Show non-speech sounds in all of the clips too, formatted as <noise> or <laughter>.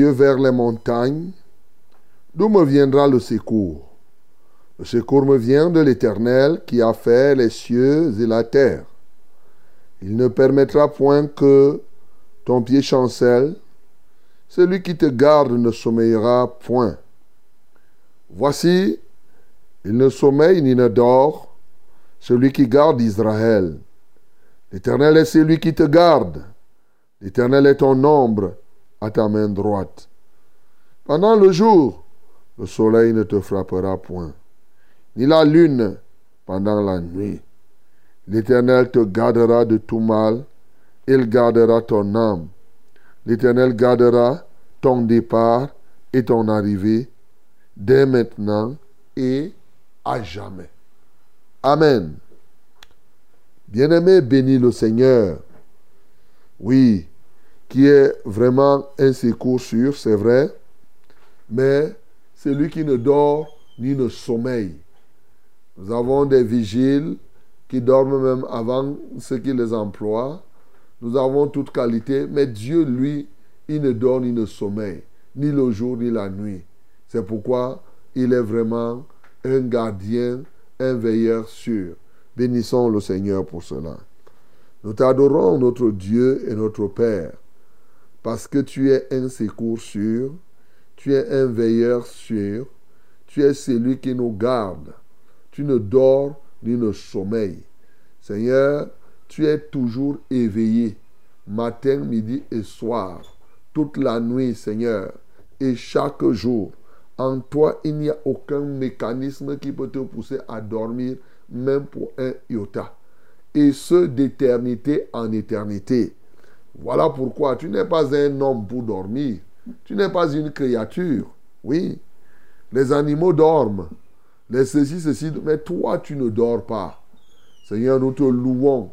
Vers les montagnes. D'où me viendra le secours? Le secours me vient de l'Éternel qui a fait les cieux et la terre. Il ne permettra point que ton pied chancelle. Celui qui te garde ne sommeillera point. Voici, il ne sommeille ni ne dort, celui qui garde Israël. L'Éternel est celui qui te garde. L'Éternel est ton ombre à ta main droite. Pendant le jour, le soleil ne te frappera point, ni la lune pendant la nuit. L'Éternel te gardera de tout mal, il gardera ton âme. L'Éternel gardera ton départ et ton arrivée, dès maintenant et à jamais. Amen. Bien-aimé, bénis le Seigneur. Oui, qui est vraiment un secours sûr, c'est vrai, mais c'est lui qui ne dort ni ne sommeille. Nous avons des vigiles qui dorment même avant ceux qui les emploient. Nous avons toute qualité, mais Dieu, lui, il ne dort ni ne sommeille, ni le jour ni la nuit. C'est pourquoi il est vraiment un gardien, un veilleur sûr. Bénissons le Seigneur pour cela. Nous t'adorons, notre Dieu et notre Père parce que tu es un secours sûr, tu es un veilleur sûr, tu es celui qui nous garde. Tu ne dors ni ne sommeilles. Seigneur, tu es toujours éveillé, matin, midi et soir, toute la nuit, Seigneur, et chaque jour. En toi, il n'y a aucun mécanisme qui peut te pousser à dormir, même pour un iota. Et ce, d'éternité en éternité. Voilà pourquoi tu n'es pas un homme pour dormir. Tu n'es pas une créature. Oui. Les animaux dorment. Les ceci, ceci. Mais toi, tu ne dors pas. Seigneur, nous te louons.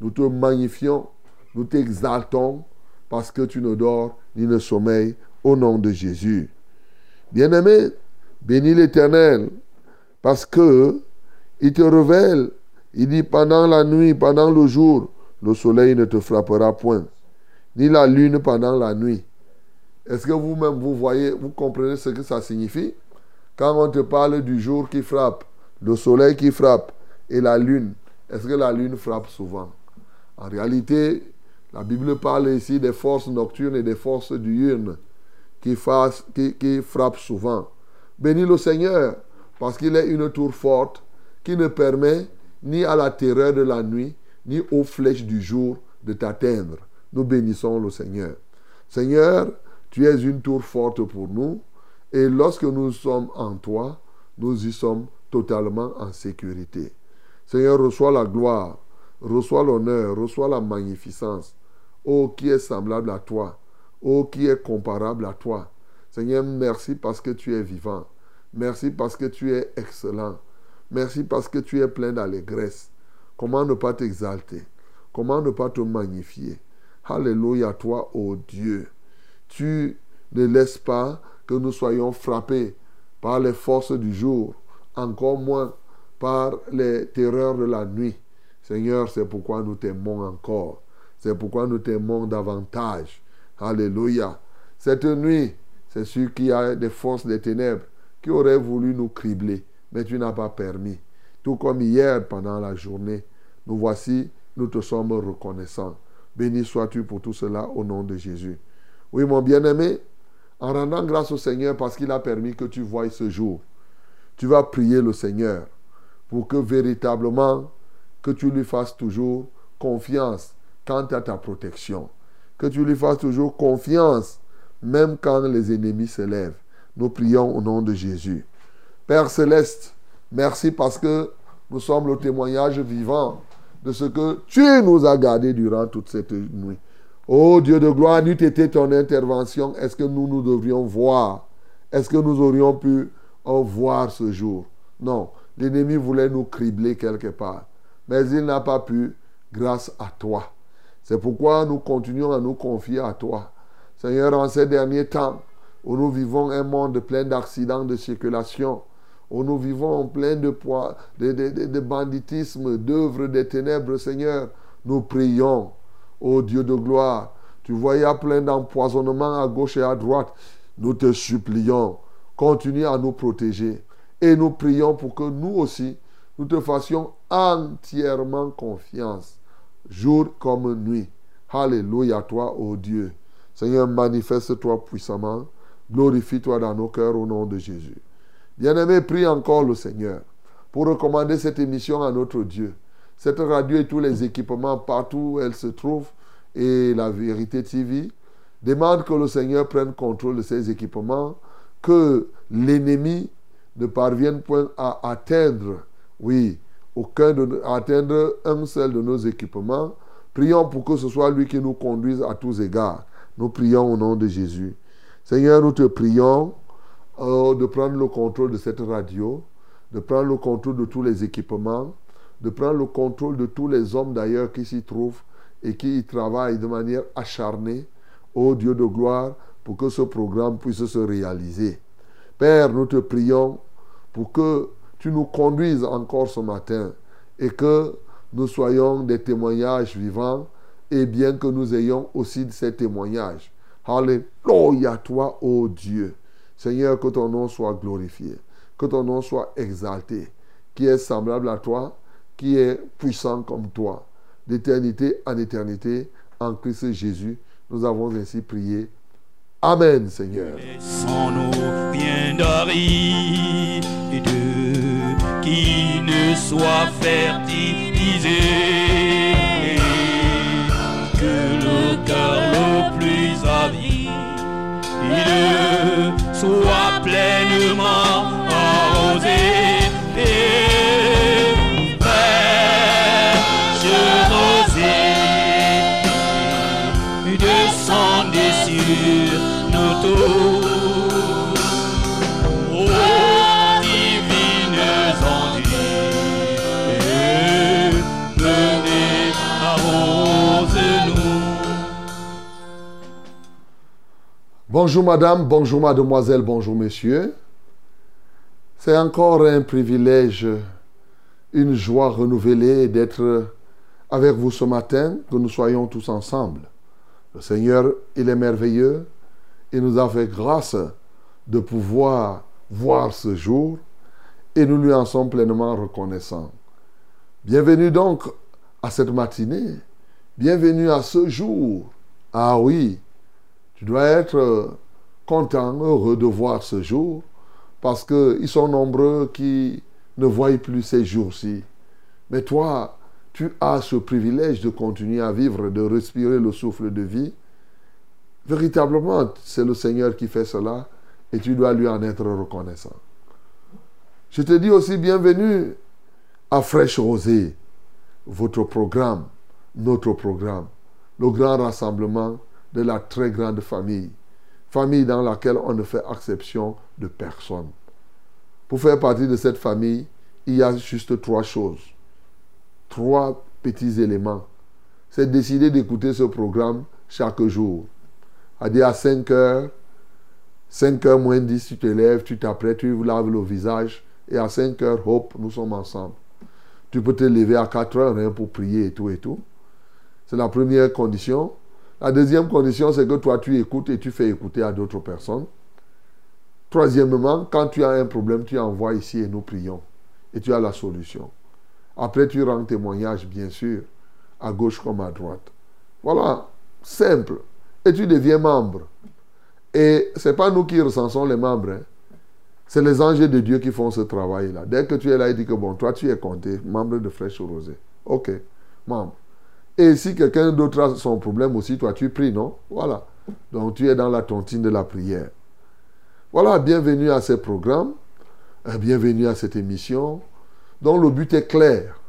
Nous te magnifions. Nous t'exaltons. Parce que tu ne dors ni ne sommeilles. Au nom de Jésus. Bien-aimé, bénis l'Éternel. Parce que il te révèle. Il dit pendant la nuit, pendant le jour, le soleil ne te frappera point ni la lune pendant la nuit. Est-ce que vous-même, vous voyez, vous comprenez ce que ça signifie? Quand on te parle du jour qui frappe, le soleil qui frappe et la lune, est-ce que la lune frappe souvent? En réalité, la Bible parle ici des forces nocturnes et des forces diurnes qui, qui, qui frappent souvent. Bénis le Seigneur, parce qu'il est une tour forte qui ne permet ni à la terreur de la nuit, ni aux flèches du jour de t'atteindre. Nous bénissons le Seigneur. Seigneur, tu es une tour forte pour nous, et lorsque nous sommes en toi, nous y sommes totalement en sécurité. Seigneur, reçois la gloire, reçois l'honneur, reçois la magnificence. Oh, qui est semblable à toi, oh, qui est comparable à toi. Seigneur, merci parce que tu es vivant. Merci parce que tu es excellent. Merci parce que tu es plein d'allégresse. Comment ne pas t'exalter? Comment ne pas te magnifier? Alléluia toi, ô Dieu. Tu ne laisses pas que nous soyons frappés par les forces du jour, encore moins par les terreurs de la nuit. Seigneur, c'est pourquoi nous t'aimons encore. C'est pourquoi nous t'aimons davantage. Alléluia. Cette nuit, c'est sûr qu'il y a des forces des ténèbres qui auraient voulu nous cribler, mais tu n'as pas permis. Tout comme hier pendant la journée, nous voici, nous te sommes reconnaissants. Béni sois-tu pour tout cela au nom de Jésus. Oui, mon bien-aimé, en rendant grâce au Seigneur parce qu'il a permis que tu voies ce jour, tu vas prier le Seigneur pour que véritablement, que tu lui fasses toujours confiance quant à ta protection. Que tu lui fasses toujours confiance même quand les ennemis se lèvent. Nous prions au nom de Jésus. Père céleste, merci parce que nous sommes le témoignage vivant de ce que tu nous as gardé durant toute cette nuit. Oh Dieu de gloire, n'eût été ton intervention, est-ce que nous nous devrions voir? Est-ce que nous aurions pu en voir ce jour? Non, l'ennemi voulait nous cribler quelque part, mais il n'a pas pu grâce à toi. C'est pourquoi nous continuons à nous confier à toi. Seigneur, en ces derniers temps, où nous vivons un monde plein d'accidents de circulation, où nous vivons plein de, de, de, banditisme, d'œuvres des ténèbres, Seigneur, nous prions, ô Dieu de gloire. Tu vois, y a plein d'empoisonnements à gauche et à droite. Nous te supplions, continue à nous protéger. Et nous prions pour que nous aussi, nous te fassions entièrement confiance, jour comme nuit. Alléluia, toi, ô Dieu. Seigneur, manifeste-toi puissamment. Glorifie-toi dans nos cœurs au nom de Jésus. Bien-aimé, prie encore le Seigneur pour recommander cette émission à notre Dieu. Cette radio et tous les équipements partout où elle se trouve et la vérité TV demande que le Seigneur prenne contrôle de ces équipements, que l'ennemi ne parvienne point à atteindre, oui, aucun de, atteindre un seul de nos équipements. Prions pour que ce soit lui qui nous conduise à tous égards. Nous prions au nom de Jésus. Seigneur, nous te prions euh, de prendre le contrôle de cette radio, de prendre le contrôle de tous les équipements, de prendre le contrôle de tous les hommes d'ailleurs qui s'y trouvent et qui y travaillent de manière acharnée, ô Dieu de gloire, pour que ce programme puisse se réaliser. Père, nous te prions pour que tu nous conduises encore ce matin et que nous soyons des témoignages vivants et bien que nous ayons aussi ces témoignages. Alléluia toi, ô Dieu. Seigneur, que ton nom soit glorifié, que ton nom soit exalté, qui est semblable à toi, qui est puissant comme toi, d'éternité en éternité, en Christ Jésus. Nous avons ainsi prié. Amen, Seigneur. Laissons-nous plus soit pleinement Bonjour madame, bonjour mademoiselle, bonjour monsieur. C'est encore un privilège, une joie renouvelée d'être avec vous ce matin, que nous soyons tous ensemble. Le Seigneur, il est merveilleux. Il nous a fait grâce de pouvoir voir ce jour et nous lui en sommes pleinement reconnaissants. Bienvenue donc à cette matinée. Bienvenue à ce jour. Ah oui, tu dois être content, heureux de voir ce jour, parce qu'ils sont nombreux qui ne voient plus ces jours-ci. Mais toi, tu as ce privilège de continuer à vivre, de respirer le souffle de vie, véritablement, c'est le Seigneur qui fait cela et tu dois lui en être reconnaissant. Je te dis aussi bienvenue à Fraîche Rosée, votre programme, notre programme, le grand rassemblement de la très grande famille, famille dans laquelle on ne fait exception de personne. Pour faire partie de cette famille, il y a juste trois choses, trois petits éléments. C'est décider d'écouter ce programme chaque jour. À dire à 5 heures, 5 heures moins 10, tu te lèves, tu t'apprêtes, tu laves le visage, et à 5 heures, hop, nous sommes ensemble. Tu peux te lever à 4 heures hein, pour prier et tout et tout. C'est la première condition. La deuxième condition, c'est que toi, tu écoutes et tu fais écouter à d'autres personnes. Troisièmement, quand tu as un problème, tu envoies ici et nous prions. Et tu as la solution. Après, tu rends témoignage, bien sûr, à gauche comme à droite. Voilà, simple. Et tu deviens membre. Et ce n'est pas nous qui recensons les membres. Hein. C'est les anges de Dieu qui font ce travail-là. Dès que tu es là, il dit que bon, toi tu es compté, membre de Fraîche Rosée. Ok, membre. Et si quelqu'un d'autre a son problème aussi, toi tu pries, non? Voilà. Donc tu es dans la tontine de la prière. Voilà, bienvenue à ce programme, euh, bienvenue à cette émission, dont le but est clair.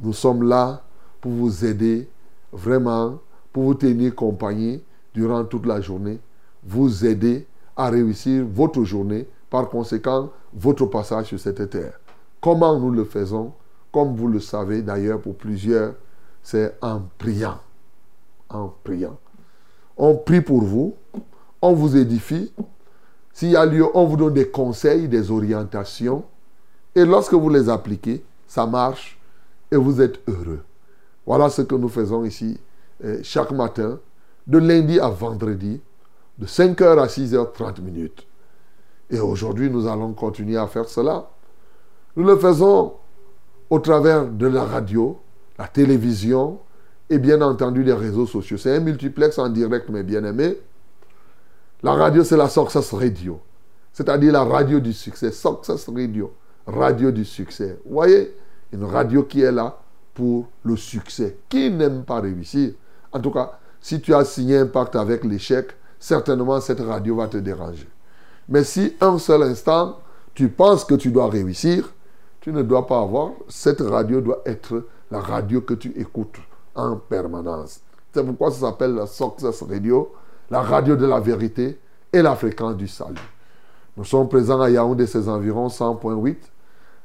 Nous sommes là pour vous aider, vraiment, pour vous tenir compagnie durant toute la journée, vous aider à réussir votre journée par conséquent, votre passage sur cette terre. Comment nous le faisons? Comme vous le savez d'ailleurs pour plusieurs, c'est en priant. En priant. On prie pour vous, on vous édifie. S'il y a lieu, on vous donne des conseils, des orientations. Et lorsque vous les appliquez, ça marche et vous êtes heureux. Voilà ce que nous faisons ici euh, chaque matin, de lundi à vendredi, de 5h à 6h30 minutes. Et aujourd'hui, nous allons continuer à faire cela. Nous le faisons au travers de la radio, la télévision et bien entendu les réseaux sociaux. C'est un multiplex en direct, mes bien-aimés. La radio, c'est la Success Radio. C'est-à-dire la radio du succès. Success Radio. Radio du succès. Vous voyez Une radio qui est là pour le succès. Qui n'aime pas réussir? En tout cas, si tu as signé un pacte avec l'échec, certainement cette radio va te déranger. Mais si un seul instant, tu penses que tu dois réussir, tu ne dois pas avoir. Cette radio doit être la radio que tu écoutes en permanence. C'est pourquoi ça s'appelle la Success Radio, la radio de la vérité et la fréquence du salut. Nous sommes présents à Yaoundé, ses environs 100.8.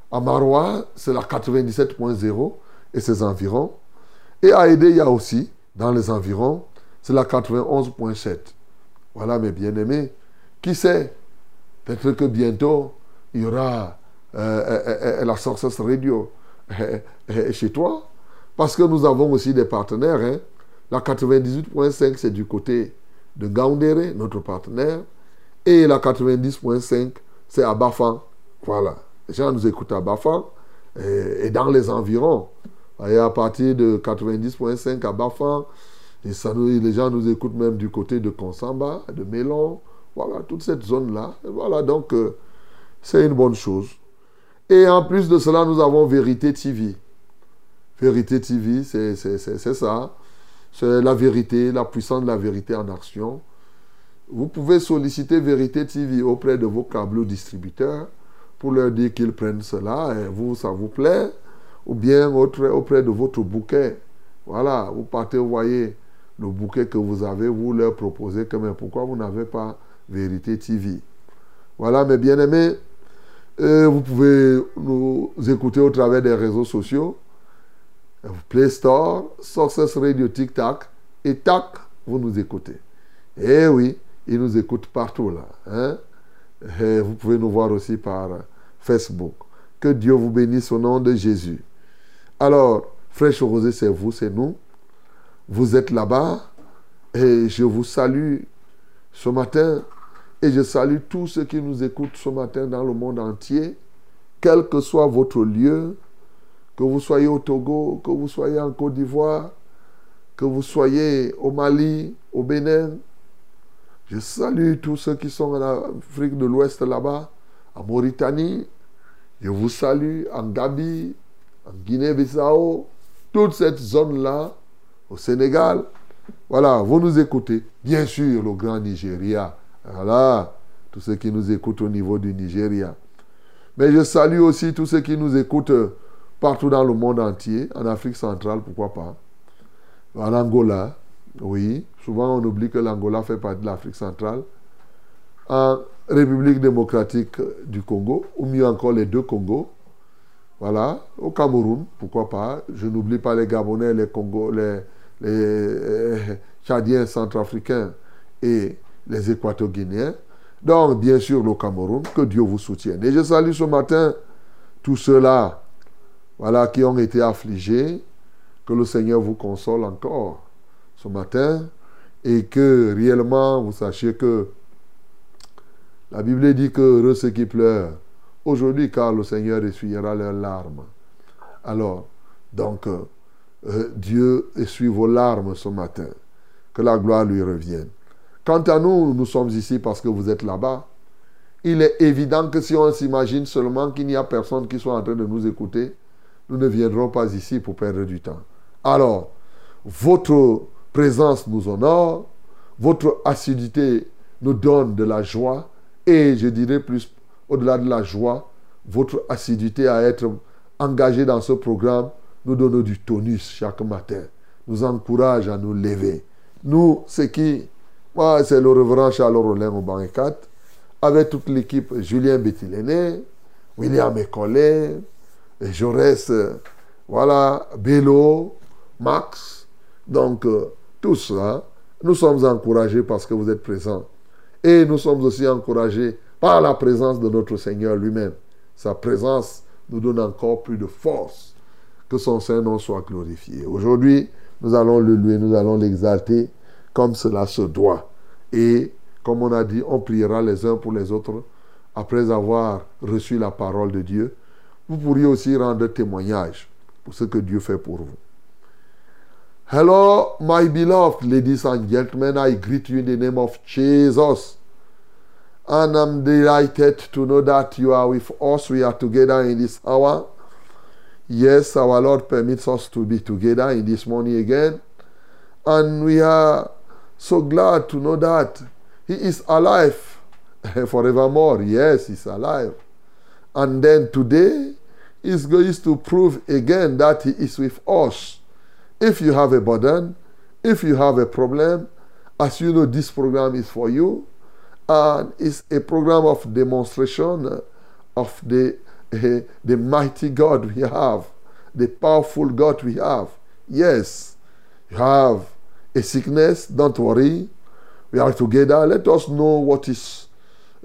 À Maroua, c'est la 97.0 et ses environs. Et à Aidé, il y a aussi, dans les environs, c'est la 91.7. Voilà mes bien-aimés. Qui sait Peut-être que bientôt, il y aura euh, euh, euh, la Success Radio <laughs> chez toi. Parce que nous avons aussi des partenaires. Hein. La 98.5, c'est du côté de Gaoundéré, notre partenaire. Et la 90.5, c'est à Bafan. Voilà. Les gens nous écoutent à Bafan et, dans les environs. Et à partir de 90.5 à Bafan, les gens nous écoutent même du côté de Konsamba, de Mélon, voilà, toute cette zone-là. Voilà, donc euh, c'est une bonne chose. Et en plus de cela, nous avons Vérité TV. Vérité TV, c'est ça. C'est la vérité, la puissance de la vérité en action. Vous pouvez solliciter Vérité TV auprès de vos câbles distributeurs pour leur dire qu'ils prennent cela et vous, ça vous plaît. Ou bien auprès de votre bouquet. Voilà, vous partez, vous voyez le bouquet que vous avez, vous leur proposez que, mais pourquoi vous n'avez pas Vérité TV. Voilà, mes bien-aimés, vous pouvez nous écouter au travers des réseaux sociaux. Play Store, Success Radio TikTok et TAC, vous nous écoutez. Eh oui, ils nous écoutent partout là. Hein? vous pouvez nous voir aussi par Facebook. Que Dieu vous bénisse au nom de Jésus. Alors, Fraîche Rosée, c'est vous, c'est nous. Vous êtes là-bas et je vous salue ce matin et je salue tous ceux qui nous écoutent ce matin dans le monde entier, quel que soit votre lieu, que vous soyez au Togo, que vous soyez en Côte d'Ivoire, que vous soyez au Mali, au Bénin. Je salue tous ceux qui sont en Afrique de l'Ouest là-bas, en Mauritanie. Je vous salue en Gambie, en Guinée-Bissau, toute cette zone-là, au Sénégal. Voilà, vous nous écoutez. Bien sûr, le grand Nigeria. Voilà, tous ceux qui nous écoutent au niveau du Nigeria. Mais je salue aussi tous ceux qui nous écoutent partout dans le monde entier, en Afrique centrale, pourquoi pas. En Angola, oui. Souvent, on oublie que l'Angola fait partie de l'Afrique centrale. En République démocratique du Congo, ou mieux encore les deux Congos. Voilà. Au Cameroun, pourquoi pas. Je n'oublie pas les Gabonais, les Congos, les, les euh, Tchadiens centrafricains et les Équato-Guinéens. Donc, bien sûr, le Cameroun, que Dieu vous soutienne. Et je salue ce matin tous ceux-là, voilà, qui ont été affligés, que le Seigneur vous console encore ce matin et que réellement vous sachiez que la Bible dit que ceux qui pleurent aujourd'hui car le Seigneur essuiera leurs larmes. Alors, donc, euh, euh, Dieu essuie vos larmes ce matin. Que la gloire lui revienne. Quant à nous, nous sommes ici parce que vous êtes là-bas. Il est évident que si on s'imagine seulement qu'il n'y a personne qui soit en train de nous écouter, nous ne viendrons pas ici pour perdre du temps. Alors, votre présence nous honore, votre assiduité nous donne de la joie et je dirais plus au-delà de la joie, votre assiduité à être engagé dans ce programme nous donne du tonus chaque matin, nous encourage à nous lever. Nous, c'est qui Moi, c'est le reverend Charles Rollin au banc 4, avec toute l'équipe, Julien Bettiléné, William Ecollet, Jaurès, voilà, Bello, Max. Donc, euh, tout ça, nous sommes encouragés parce que vous êtes présents. Et nous sommes aussi encouragés par la présence de notre Seigneur lui-même. Sa présence nous donne encore plus de force. Que son Saint-Nom soit glorifié. Aujourd'hui, nous allons le louer, nous allons l'exalter comme cela se doit. Et comme on a dit, on priera les uns pour les autres après avoir reçu la parole de Dieu. Vous pourriez aussi rendre témoignage pour ce que Dieu fait pour vous. Hello, my beloved ladies and gentlemen. I greet you in the name of Jesus. And I'm delighted to know that you are with us. We are together in this hour. Yes, our Lord permits us to be together in this morning again. And we are so glad to know that He is alive <laughs> forevermore. Yes, He's alive. And then today is going to prove again that He is with us. If you have a burden, if you have a problem, as you know, this program is for you. And it's a program of demonstration of the, uh, <laughs> the mighty God we have, the powerful God we have. Yes, you have a sickness, don't worry. We are together. Let us know what is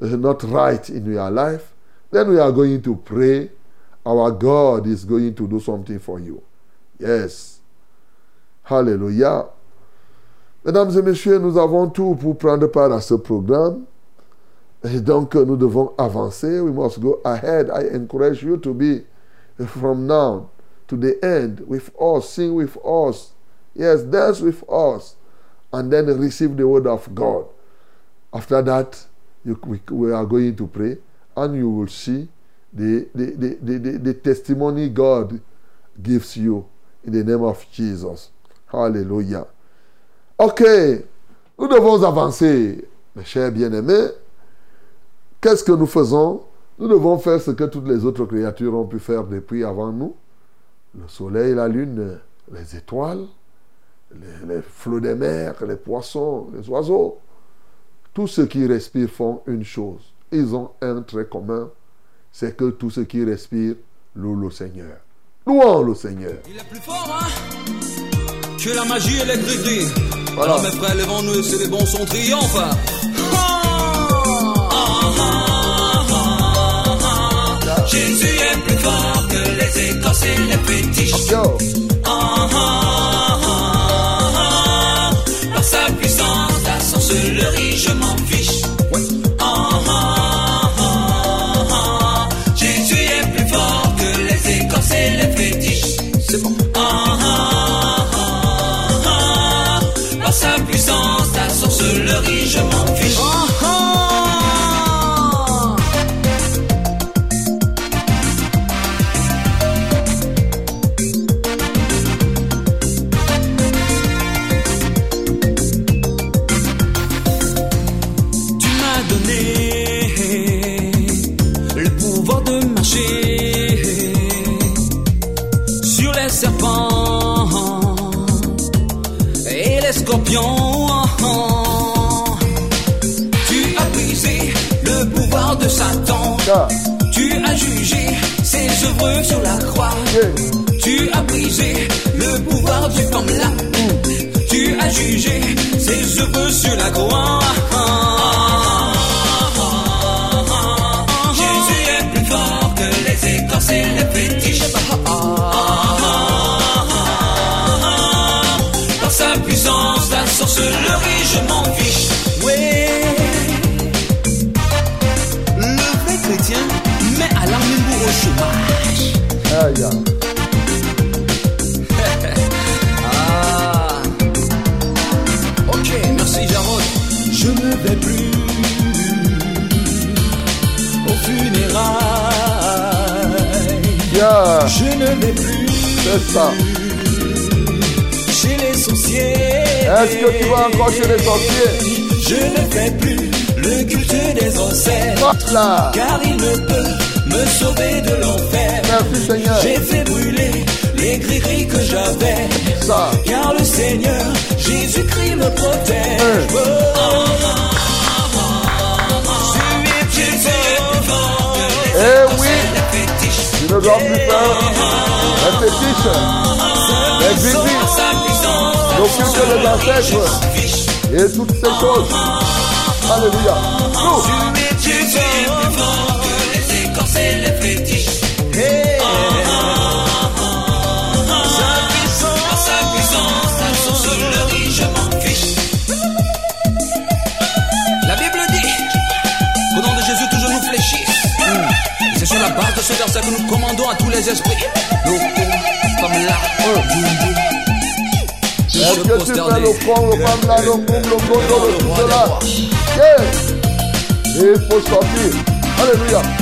uh, not right in your life. Then we are going to pray. Our God is going to do something for you. Yes. Hallelujah. Mesdames et messieurs, nous avons tout pour prendre part à ce programme. Et donc, nous devons avancer. We must go ahead. I encourage you to be from now to the end with us, sing with us. Yes, dance with us. And then receive the word of God. After that, you, we, we, are going to pray and you will see the, the, the, the, the, testimony God gives you in the name of Jesus. Alléluia. Ok, nous devons avancer, mes chers bien-aimés. Qu'est-ce que nous faisons? Nous devons faire ce que toutes les autres créatures ont pu faire depuis avant nous. Le soleil, la lune, les étoiles, les, les flots des mers, les poissons, les oiseaux. Tous ceux qui respirent font une chose. Ils ont un trait commun, c'est que tous ceux qui respirent louent le Seigneur. Louons le Seigneur. Il est plus fort, hein Que la magie et les gris Voilà. Alors mes frères, levons-nous et c'est les bons sons triomphe. Ah, ah, ah, ah, ah. Jésus est plus fort que les écorces et les fétiches. Je ne fais plus le culte des ancêtres. Car il ne peut me sauver de l'enfer. Merci Seigneur. J'ai fait brûler les gris que j'avais. Ça. Car le Seigneur Jésus-Christ me protège. Hein. Oh, oh, oh. Les Eh oui. Tu ne dois plus faire les fétiches, les Sans visites, sa puissance, le culte des ancêtres. Et toutes ces choses. Alléluia. Nous, Jésus est plus fort que les écorces et les fétiches. Eh. Sa puissance, sa puissance, la sorcellerie, je m'en fiche. La Bible dit qu'au nom de Jésus, tout genou fléchit. Et C'est sur la base de ce verset que nous commandons à tous les esprits. Locaux, comme là, de Alléluia.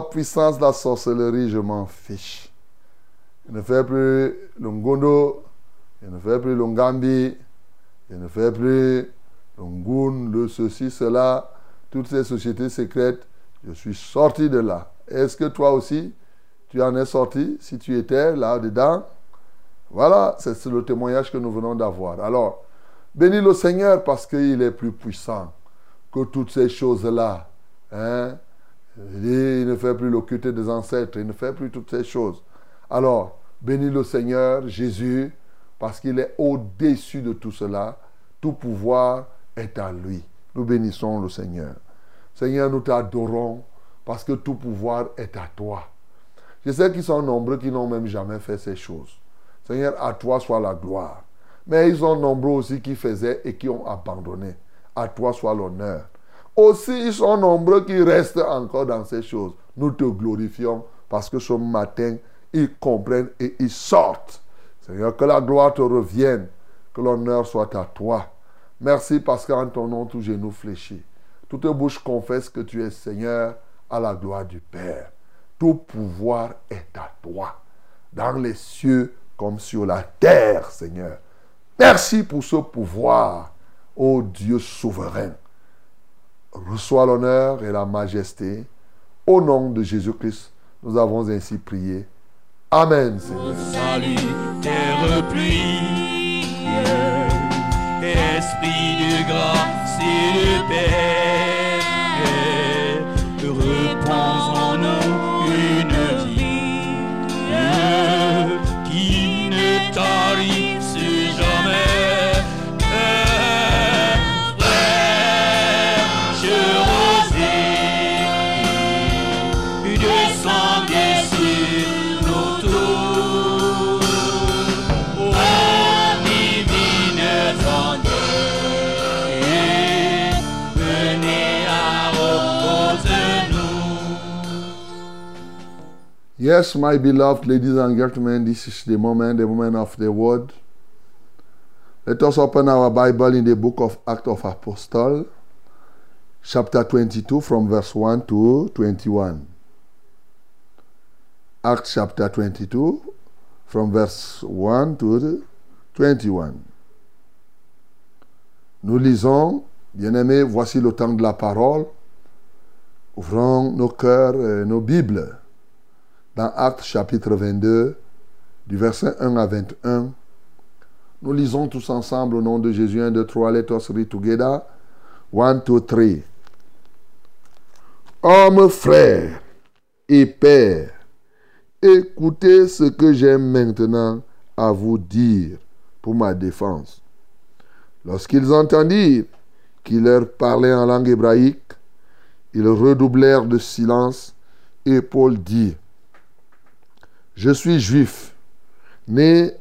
Puissance, la sorcellerie, je m'en fiche. Je ne fais plus le ngondo, je ne fais plus le ngambi, je ne fais plus le ngoun, le ceci, cela, toutes ces sociétés secrètes. Je suis sorti de là. Est-ce que toi aussi, tu en es sorti si tu étais là-dedans Voilà, c'est le témoignage que nous venons d'avoir. Alors, bénis le Seigneur parce qu'il est plus puissant que toutes ces choses-là. Hein? Il ne fait plus le des ancêtres, il ne fait plus toutes ces choses. Alors, bénis le Seigneur Jésus parce qu'il est au-dessus de tout cela. Tout pouvoir est à lui. Nous bénissons le Seigneur. Seigneur, nous t'adorons parce que tout pouvoir est à toi. Je sais qu'ils sont nombreux qui n'ont même jamais fait ces choses. Seigneur, à toi soit la gloire. Mais ils sont nombreux aussi qui faisaient et qui ont abandonné. À toi soit l'honneur. Aussi, ils sont nombreux qui restent encore dans ces choses. Nous te glorifions parce que ce matin, ils comprennent et ils sortent. Seigneur, que la gloire te revienne, que l'honneur soit à toi. Merci parce qu'en ton nom, tout genou fléchit. Toute bouche confesse que tu es Seigneur à la gloire du Père. Tout pouvoir est à toi, dans les cieux comme sur la terre, Seigneur. Merci pour ce pouvoir. ô Dieu souverain. Reçois l'honneur et la majesté. Au nom de Jésus-Christ, nous avons ainsi prié. Amen, Seigneur. Salut, Esprit de grâce paix, Yes, my beloved ladies and gentlemen, this is the moment, the moment of the word. Let us open our Bible in the book of Acts of Apostle, chapter 22, from verse 1 to 21. Acts chapter 22, from verse 1 to 21. Nous lisons, bien-aimés, voici le temps de la parole. Ouvrons nos cœurs nos Bibles dans Actes chapitre 22, du verset 1 à 21. Nous lisons tous ensemble au nom de Jésus 1, 2, 3, let us read together. 1, 2, 3. Hommes, frères et pères, écoutez ce que j'ai maintenant à vous dire pour ma défense. Lorsqu'ils entendirent qu'il leur parlait en langue hébraïque, ils redoublèrent de silence et Paul dit, je suis juif, né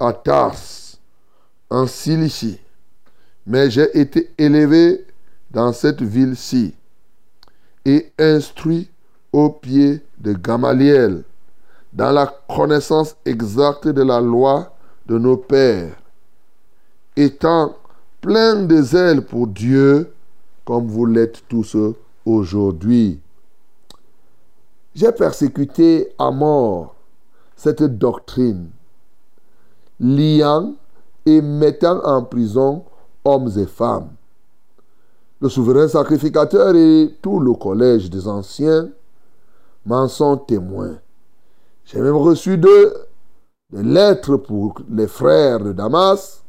à Tars, en Cilicie, mais j'ai été élevé dans cette ville-ci et instruit au pied de Gamaliel dans la connaissance exacte de la loi de nos pères, étant plein de zèle pour Dieu, comme vous l'êtes tous aujourd'hui. J'ai persécuté à mort cette doctrine, liant et mettant en prison hommes et femmes. Le souverain sacrificateur et tout le collège des anciens m'en sont témoins. J'ai même reçu d'eux des lettres pour les frères de Damas,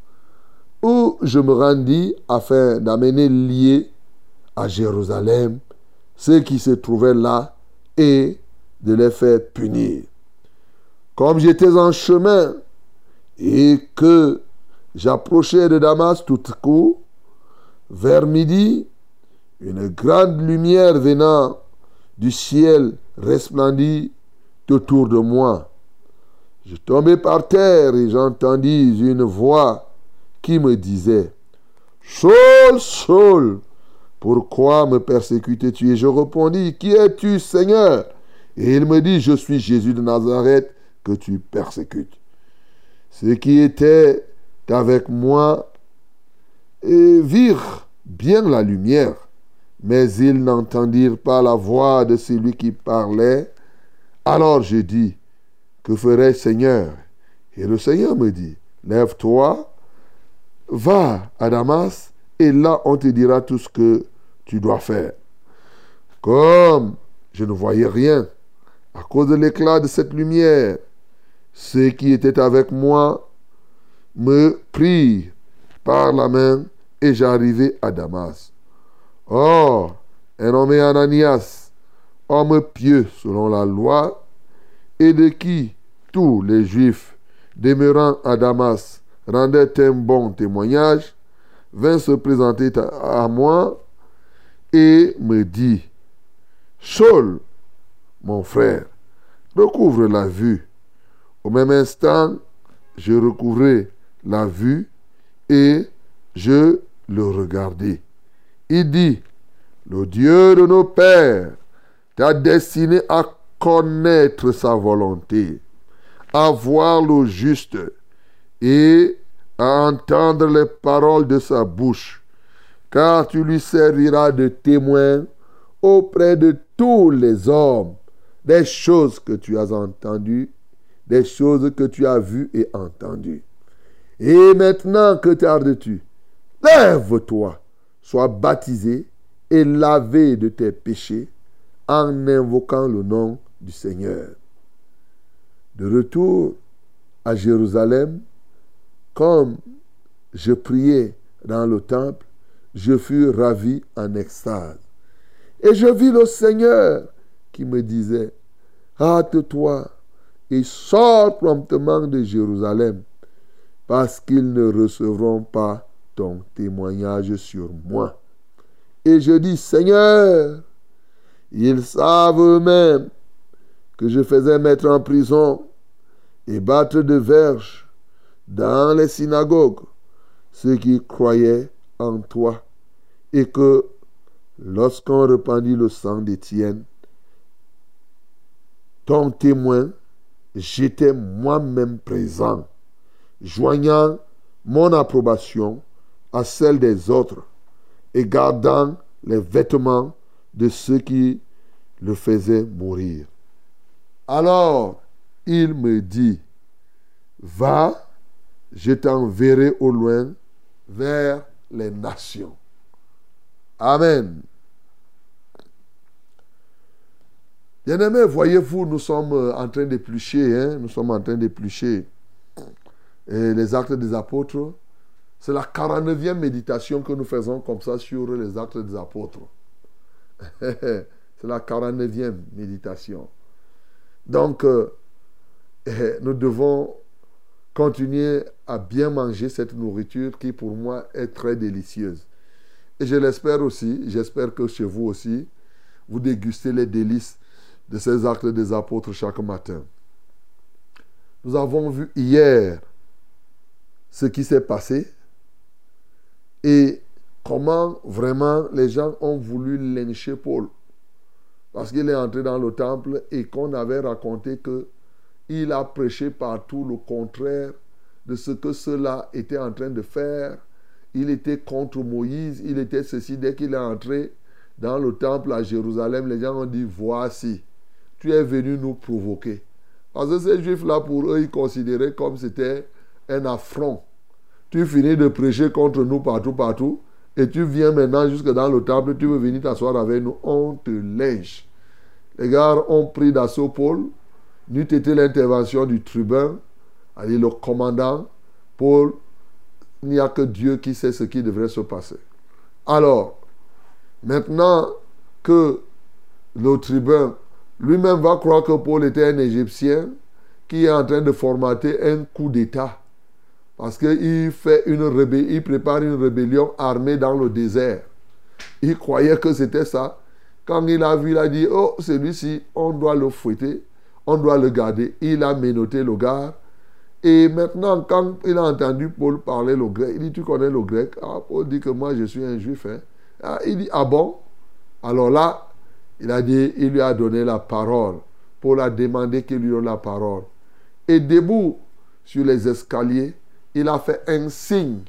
où je me rendis afin d'amener liés à Jérusalem ceux qui se trouvaient là et de les faire punir. Comme j'étais en chemin et que j'approchais de Damas tout coup, vers midi, une grande lumière venant du ciel resplendit autour de moi. Je tombai par terre et j'entendis une voix qui me disait, Saul, Saul, pourquoi me persécutes-tu? Et je répondis, Qui es-tu, Seigneur? Et il me dit, Je suis Jésus de Nazareth que tu persécutes. Ceux qui étaient avec moi virent bien la lumière, mais ils n'entendirent pas la voix de celui qui parlait. Alors je dis, que ferai Seigneur? Et le Seigneur me dit, lève-toi, va à Damas, et là on te dira tout ce que tu dois faire. Comme je ne voyais rien, à cause de l'éclat de cette lumière, ceux qui étaient avec moi me prirent par la main et j'arrivai à Damas. Or, un homme Ananias, homme pieux selon la loi, et de qui tous les Juifs demeurant à Damas rendaient un bon témoignage, vint se présenter à moi et me dit, Saul, mon frère, recouvre la vue. Au même instant, je recouvrais la vue et je le regardais. Il dit, le Dieu de nos pères t'a destiné à connaître sa volonté, à voir le juste et à entendre les paroles de sa bouche, car tu lui serviras de témoin auprès de tous les hommes des choses que tu as entendues, des choses que tu as vues et entendues. Et maintenant que tardes-tu lève-toi, sois baptisé et lavé de tes péchés en invoquant le nom du Seigneur. De retour à Jérusalem, comme je priais dans le temple, je fus ravi en extase. Et je vis le Seigneur qui me disait, hâte-toi et sors promptement de Jérusalem, parce qu'ils ne recevront pas ton témoignage sur moi. Et je dis, Seigneur, ils savent eux-mêmes que je faisais mettre en prison et battre de verges dans les synagogues ceux qui croyaient en toi, et que lorsqu'on répandit le sang d'Étienne, ton témoin, j'étais moi-même présent, joignant mon approbation à celle des autres et gardant les vêtements de ceux qui le faisaient mourir. Alors il me dit, va, je t'enverrai au loin vers les nations. Amen. Bien-aimés, voyez-vous, nous sommes en train d'éplucher, hein? nous sommes en train d'éplucher les actes des apôtres. C'est la 49e méditation que nous faisons comme ça sur les actes des apôtres. <laughs> C'est la 49e méditation. Donc, euh, nous devons continuer à bien manger cette nourriture qui pour moi est très délicieuse. Et je l'espère aussi, j'espère que chez vous aussi, vous dégustez les délices de ces actes des apôtres chaque matin. Nous avons vu hier ce qui s'est passé et comment vraiment les gens ont voulu lyncher Paul. Parce qu'il est entré dans le temple et qu'on avait raconté que il a prêché partout le contraire de ce que cela était en train de faire. Il était contre Moïse, il était ceci. Dès qu'il est entré dans le temple à Jérusalem, les gens ont dit, voici, tu es venu nous provoquer. Parce que ces juifs-là, pour eux, ils considéraient comme c'était un affront. Tu finis de prêcher contre nous partout, partout, et tu viens maintenant jusque dans le temple, tu veux venir t'asseoir avec nous, on te lynche. Les gars ont pris d'assaut Paul, n'eût été l'intervention du tribun, allez, le commandant, Paul, il n'y a que Dieu qui sait ce qui devrait se passer. Alors, maintenant que le tribun lui-même va croire que Paul était un Égyptien qui est en train de formater un coup d'État. Parce qu'il fait une rébellion, il prépare une rébellion armée dans le désert. Il croyait que c'était ça. Quand il a vu, il a dit, oh, celui-ci, on doit le fouetter, on doit le garder. Il a menotté le gars. Et maintenant, quand il a entendu Paul parler le grec, il dit, tu connais le grec ah, Paul dit que moi, je suis un juif. Hein. Ah, il dit, ah bon Alors là, il a dit, il lui a donné la parole. Paul a demandé qu'il lui donne la parole. Et debout sur les escaliers, il a fait un signe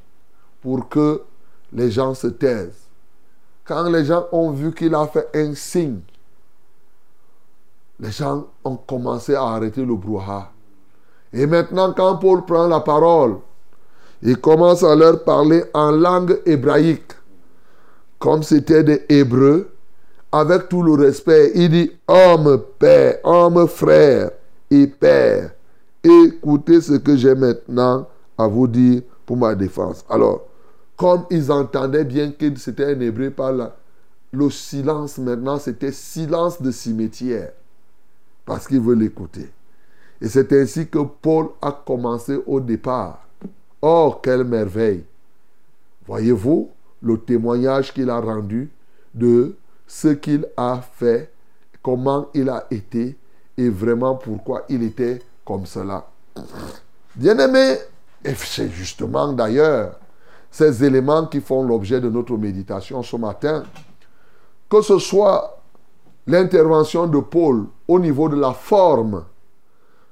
pour que les gens se taisent. Quand les gens ont vu qu'il a fait un signe, les gens ont commencé à arrêter le brouhaha. Et maintenant, quand Paul prend la parole, il commence à leur parler en langue hébraïque, comme c'était des Hébreux, avec tout le respect. Il dit, homme, père, homme, frère et père, écoutez ce que j'ai maintenant à vous dire pour ma défense. Alors, comme ils entendaient bien que c'était un hébreu par là, le silence maintenant, c'était silence de cimetière. Parce qu'ils veulent l'écouter. Et c'est ainsi que Paul a commencé au départ. Oh, quelle merveille! Voyez-vous le témoignage qu'il a rendu de ce qu'il a fait, comment il a été et vraiment pourquoi il était comme cela. Bien-aimé, et c'est justement d'ailleurs ces éléments qui font l'objet de notre méditation ce matin, que ce soit l'intervention de Paul au niveau de la forme,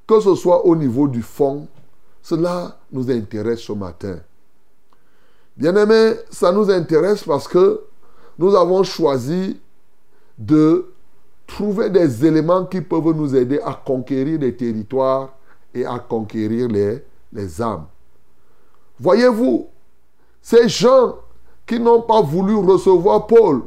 que ce soit au niveau du fond, cela nous intéresse ce matin. Bien-aimé, ça nous intéresse parce que nous avons choisi de trouver des éléments qui peuvent nous aider à conquérir les territoires et à conquérir les, les âmes. Voyez-vous, ces gens qui n'ont pas voulu recevoir Paul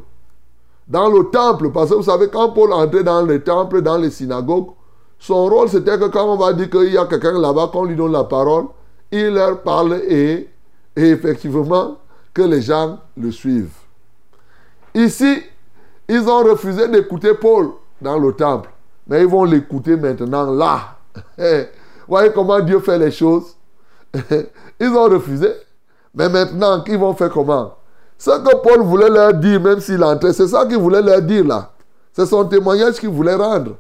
dans le temple. Parce que vous savez, quand Paul entrait dans le temple, dans les synagogues, son rôle c'était que quand on va dire qu'il y a quelqu'un là-bas, qu'on lui donne la parole, il leur parle et, et effectivement que les gens le suivent. Ici, ils ont refusé d'écouter Paul dans le temple. Mais ils vont l'écouter maintenant là. <laughs> Voyez comment Dieu fait les choses. <laughs> Ils ont refusé. Mais maintenant, ils vont faire comment? Ce que Paul voulait leur dire, même s'il entrait, c'est ça qu'il voulait leur dire là. C'est son témoignage qu'il voulait rendre.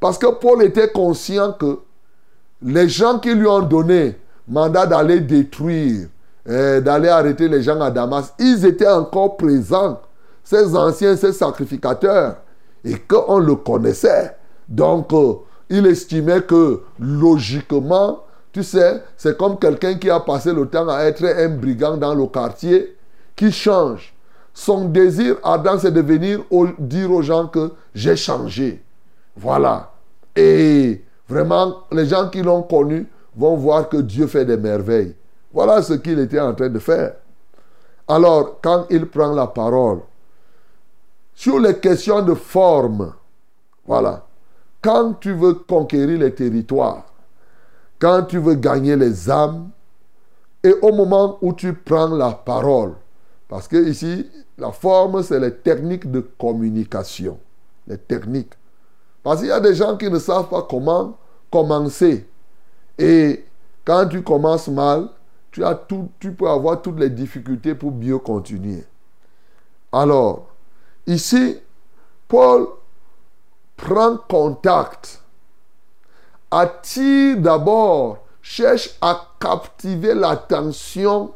Parce que Paul était conscient que les gens qui lui ont donné mandat d'aller détruire, eh, d'aller arrêter les gens à Damas, ils étaient encore présents. Ces anciens, ces sacrificateurs. Et qu'on le connaissait. Donc, euh, il estimait que logiquement, tu sais, c'est comme quelqu'un qui a passé le temps à être un brigand dans le quartier, qui change. Son désir ardent, c'est de venir dire aux gens que j'ai changé. Voilà. Et vraiment, les gens qui l'ont connu vont voir que Dieu fait des merveilles. Voilà ce qu'il était en train de faire. Alors, quand il prend la parole, sur les questions de forme, voilà, quand tu veux conquérir les territoires, quand tu veux gagner les âmes, et au moment où tu prends la parole, parce que ici, la forme, c'est les techniques de communication. Les techniques. Parce qu'il y a des gens qui ne savent pas comment commencer. Et quand tu commences mal, tu, as tout, tu peux avoir toutes les difficultés pour mieux continuer. Alors, ici, Paul prend contact, attire d'abord, cherche à captiver l'attention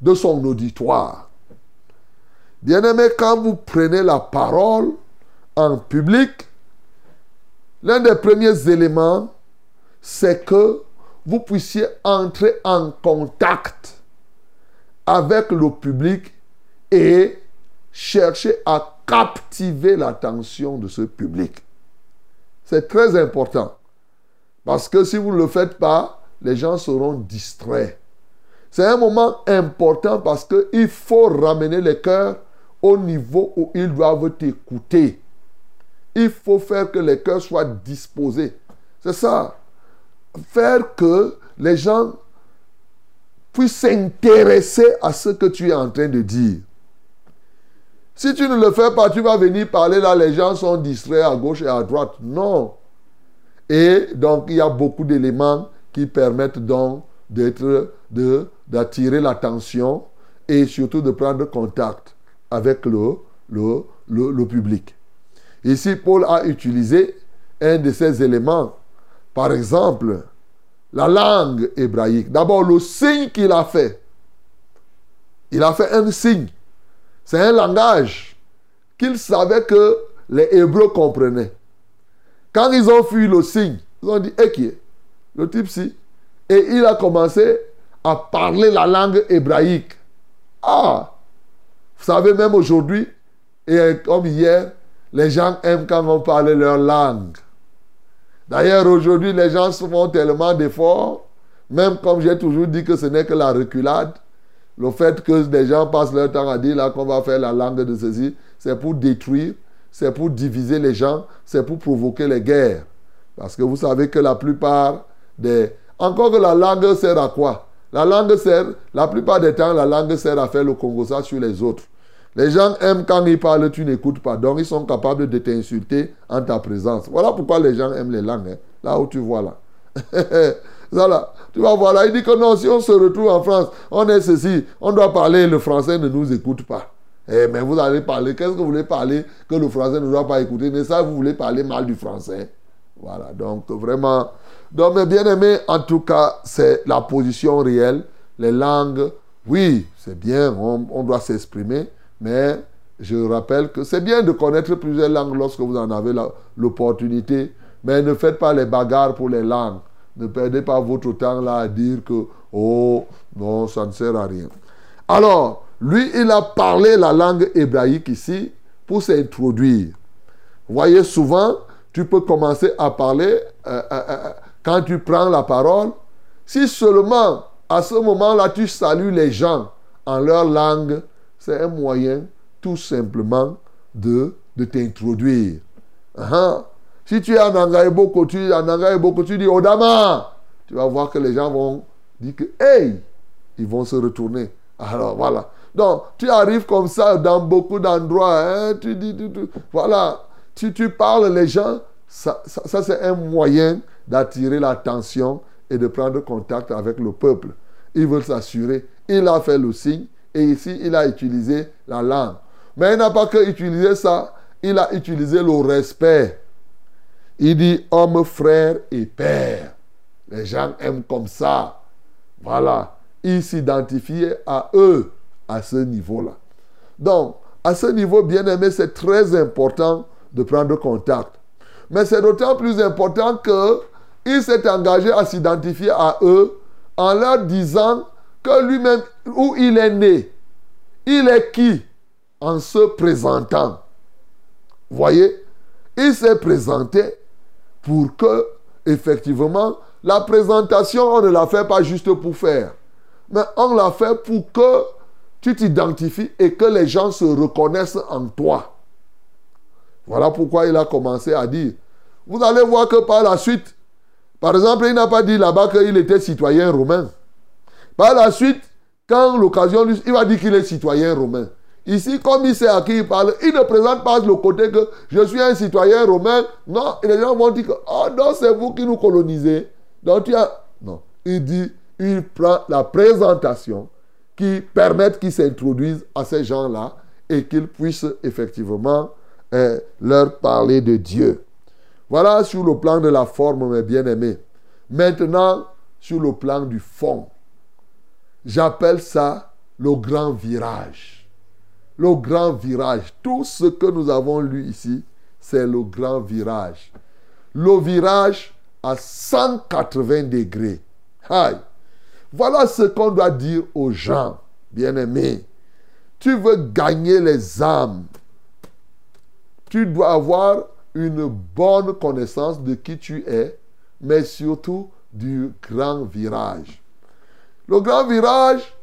de son auditoire. Bien-aimé, quand vous prenez la parole en public, l'un des premiers éléments, c'est que vous puissiez entrer en contact avec le public et chercher à captiver l'attention de ce public. C'est très important. Parce que si vous ne le faites pas, les gens seront distraits. C'est un moment important parce qu'il faut ramener les cœurs au niveau où ils doivent t'écouter. Il faut faire que les cœurs soient disposés. C'est ça. Faire que les gens puissent s'intéresser à ce que tu es en train de dire. Si tu ne le fais pas, tu vas venir parler là, les gens sont distraits à gauche et à droite. Non. Et donc, il y a beaucoup d'éléments qui permettent donc d'attirer l'attention et surtout de prendre contact avec le, le, le, public. Ici, Paul a utilisé un de ces éléments. Par exemple, la langue hébraïque. D'abord, le signe qu'il a fait. Il a fait un signe. C'est un langage qu'il savait que les Hébreux comprenaient. Quand ils ont fui le signe, ils ont dit, eh qui est Le type si. Et il a commencé à parler la langue hébraïque. Ah Vous savez, même aujourd'hui, et comme hier, les gens aiment quand on parle leur langue. D'ailleurs, aujourd'hui, les gens font tellement d'efforts, même comme j'ai toujours dit que ce n'est que la reculade, le fait que des gens passent leur temps à dire là qu'on va faire la langue de ceci, c'est pour détruire, c'est pour diviser les gens, c'est pour provoquer les guerres. Parce que vous savez que la plupart des... Encore que la langue sert à quoi? La langue sert, la plupart des temps, la langue sert à faire le congosa sur les autres. Les gens aiment quand ils parlent, tu n'écoutes pas. Donc ils sont capables de t'insulter en ta présence. Voilà pourquoi les gens aiment les langues. Hein. Là où tu vois là. <laughs> Voilà. Tu vas voir là, il dit que non, si on se retrouve en France, on est ceci, on doit parler, le français ne nous écoute pas. Eh, mais vous allez parler, qu'est-ce que vous voulez parler que le français ne doit pas écouter? Mais ça, vous voulez parler mal du français. Voilà, donc vraiment. Donc, mes bien-aimés, en tout cas, c'est la position réelle. Les langues, oui, c'est bien, on, on doit s'exprimer, mais je rappelle que c'est bien de connaître plusieurs langues lorsque vous en avez l'opportunité, mais ne faites pas les bagarres pour les langues. Ne perdez pas votre temps là à dire que, oh, non, ça ne sert à rien. Alors, lui, il a parlé la langue hébraïque ici pour s'introduire. Vous voyez, souvent, tu peux commencer à parler euh, euh, euh, quand tu prends la parole. Si seulement à ce moment-là, tu salues les gens en leur langue, c'est un moyen tout simplement de, de t'introduire. Ah, Si tu es en Angaïboko, tu Angaïboko, tu dis Odama, tu vas voir que les gens vont dire que hey, ils vont se retourner. Alors voilà. Donc, tu arrives comme ça dans beaucoup d'endroits. hein, tu dis, tu- tu- voilà. Tu, tu parles, les gens, ça, ça- ça, c'est un moyen d'attirer l'attention et de prendre contact avec le peuple. Ils veulent s'assurer. Il a fait le signe et ici, il a utilisé la langue. Mais il n'a pas que utilisé ça, il a utilisé le respect. Il dit homme, frère et père. Les gens aiment comme ça. Voilà. Il s'identifiait à eux à ce niveau-là. Donc, à ce niveau, bien aimé, c'est très important de prendre contact. Mais c'est d'autant plus important que il s'est engagé à s'identifier à eux en leur disant que lui-même, où il est né, il est qui en se présentant. Voyez, il s'est présenté pour que, effectivement, la présentation, on ne la fait pas juste pour faire, mais on la fait pour que tu t'identifies et que les gens se reconnaissent en toi. Voilà pourquoi il a commencé à dire. Vous allez voir que par la suite, par exemple, il n'a pas dit là-bas qu'il était citoyen romain. Par la suite, quand l'occasion lui... Il va dire qu'il est citoyen romain. Ici, comme il sait à qui il parle, il ne présente pas le côté que je suis un citoyen romain. Non, les gens vont dire que, oh non, c'est vous qui nous colonisez. Donc tu as... Non, il dit, il prend la présentation qui permette qu'ils s'introduisent à ces gens-là et qu'ils puissent effectivement euh, leur parler de Dieu. Voilà sur le plan de la forme, mes bien-aimés. Maintenant, sur le plan du fond. J'appelle ça le grand virage. Le grand virage. Tout ce que nous avons lu ici, c'est le grand virage. Le virage à 180 degrés. Aïe. Voilà ce qu'on doit dire aux gens, bien-aimés. Tu veux gagner les âmes. Tu dois avoir une bonne connaissance de qui tu es, mais surtout du grand virage. Le grand virage,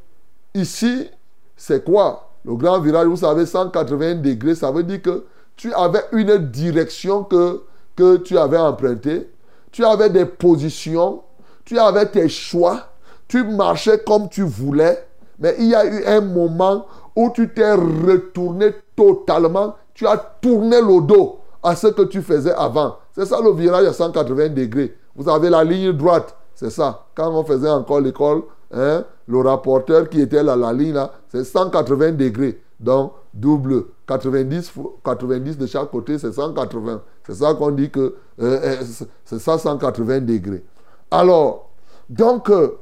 ici, c'est quoi? Le grand virage, vous savez, 180 degrés, ça veut dire que tu avais une direction que, que tu avais empruntée, tu avais des positions, tu avais tes choix, tu marchais comme tu voulais, mais il y a eu un moment où tu t'es retourné totalement, tu as tourné le dos à ce que tu faisais avant. C'est ça le virage à 180 degrés. Vous avez la ligne droite, c'est ça. Quand on faisait encore l'école, hein, le rapporteur qui était là, la ligne là, c'est 180 degrés. Donc, double. 90, 90 de chaque côté, c'est 180. C'est ça qu'on dit que euh, c'est ça 180 degrés. Alors, donc, euh,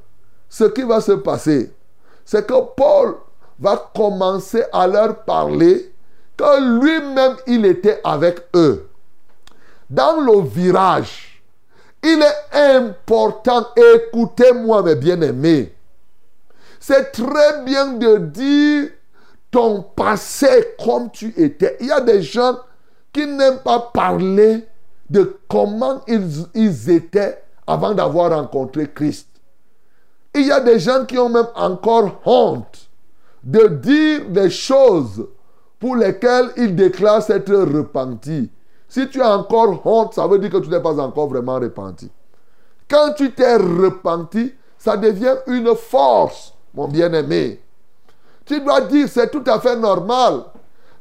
ce qui va se passer, c'est que Paul va commencer à leur parler que lui-même, il était avec eux. Dans le virage, il est important, écoutez-moi mes bien-aimés, c'est très bien de dire ton passé comme tu étais. Il y a des gens qui n'aiment pas parler de comment ils, étaient avant d'avoir rencontré Christ. Il y a des gens qui ont même encore honte de dire des choses pour lesquelles ils déclarent s'être repentis. Si tu as encore honte, ça veut dire que tu n'es pas encore vraiment repenti. Quand tu t'es repenti, ça devient une force, mon bien-aimé. Tu dois dire, c'est tout à fait normal.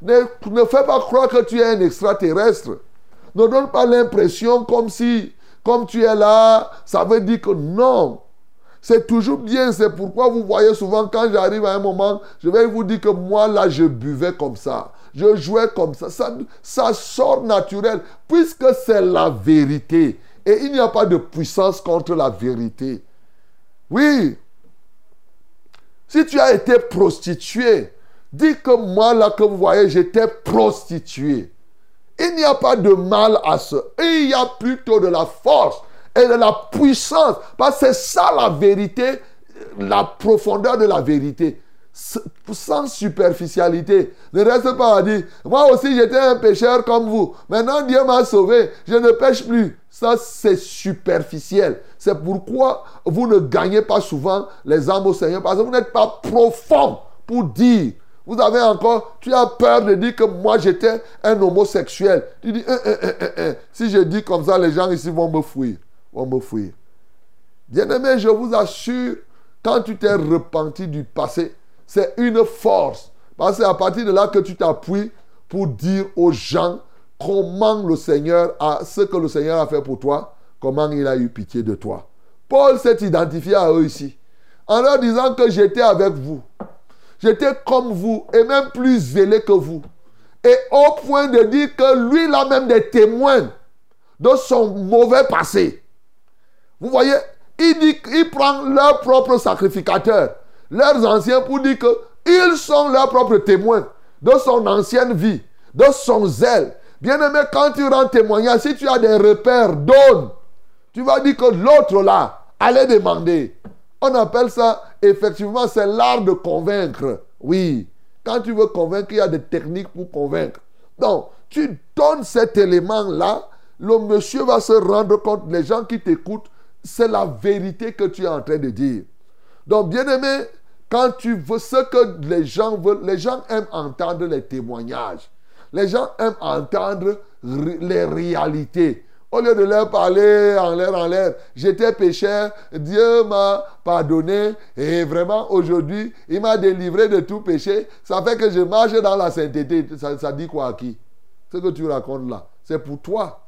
Ne, ne fais pas croire que tu es un extraterrestre. Ne donne pas l'impression comme si, comme tu es là, ça veut dire que non. C'est toujours bien, c'est pourquoi vous voyez souvent quand j'arrive à un moment, je vais vous dire que moi là, je buvais comme ça. Je jouais comme ça. Ça, ça sort naturel, puisque c'est la vérité. Et il n'y a pas de puissance contre la vérité. Oui. Si tu as été prostituée, dis que moi là que vous voyez, j'étais prostituée. Il n'y a pas de mal à ce. Il y a plutôt de la force et de la puissance. Parce que c'est ça la vérité, la profondeur de la vérité. Sans superficialité. Ne reste pas à dire, moi aussi j'étais un pécheur comme vous. Maintenant Dieu m'a sauvé. Je ne pêche plus. Ça c'est superficiel. C'est pourquoi vous ne gagnez pas souvent les âmes au Seigneur. Parce que vous n'êtes pas profond pour dire. Vous avez encore, tu as peur de dire que moi j'étais un homosexuel. Tu dis, Hein, hein, hein, si je dis comme ça, les gens ici vont me fuir. Vont me fuir. Bien-aimé, je vous assure, quand tu t'es repenti du passé, c'est une force. Parce que c'est à partir de là que tu t'appuies pour dire aux gens comment le Seigneur a, ce que le Seigneur a fait pour toi, comment il a eu pitié de toi. Paul s'est identifié à eux ici, en leur disant que j'étais avec vous. J'étais comme vous et même plus zélé que vous. Et au point de dire que lui, a même des témoins de son mauvais passé. Vous voyez, il, dit, il prend leurs propres sacrificateurs, leurs anciens, pour dire qu'ils sont leurs propres témoins de son ancienne vie, de son zèle. Bien aimé, quand tu rends témoignage, si tu as des repères, donne. Tu vas dire que l'autre là allait demander. On appelle ça, effectivement, c'est l'art de convaincre. Oui. Quand tu veux convaincre, il y a des techniques pour convaincre. Donc, tu donnes cet élément-là, le monsieur va se rendre compte, les gens qui t'écoutent, c'est la vérité que tu es en train de dire. Donc, bien aimé, quand tu veux ce que les gens veulent, les gens aiment entendre les témoignages. Les gens aiment entendre les réalités. Au lieu de leur parler en l'air, en l'air, j'étais pécheur, Dieu m'a pardonné et vraiment aujourd'hui, il m'a délivré de tout péché. Ça fait que je marche dans la sainteté. Ça, ça dit quoi à qui? Ce que tu racontes là, c'est pour toi.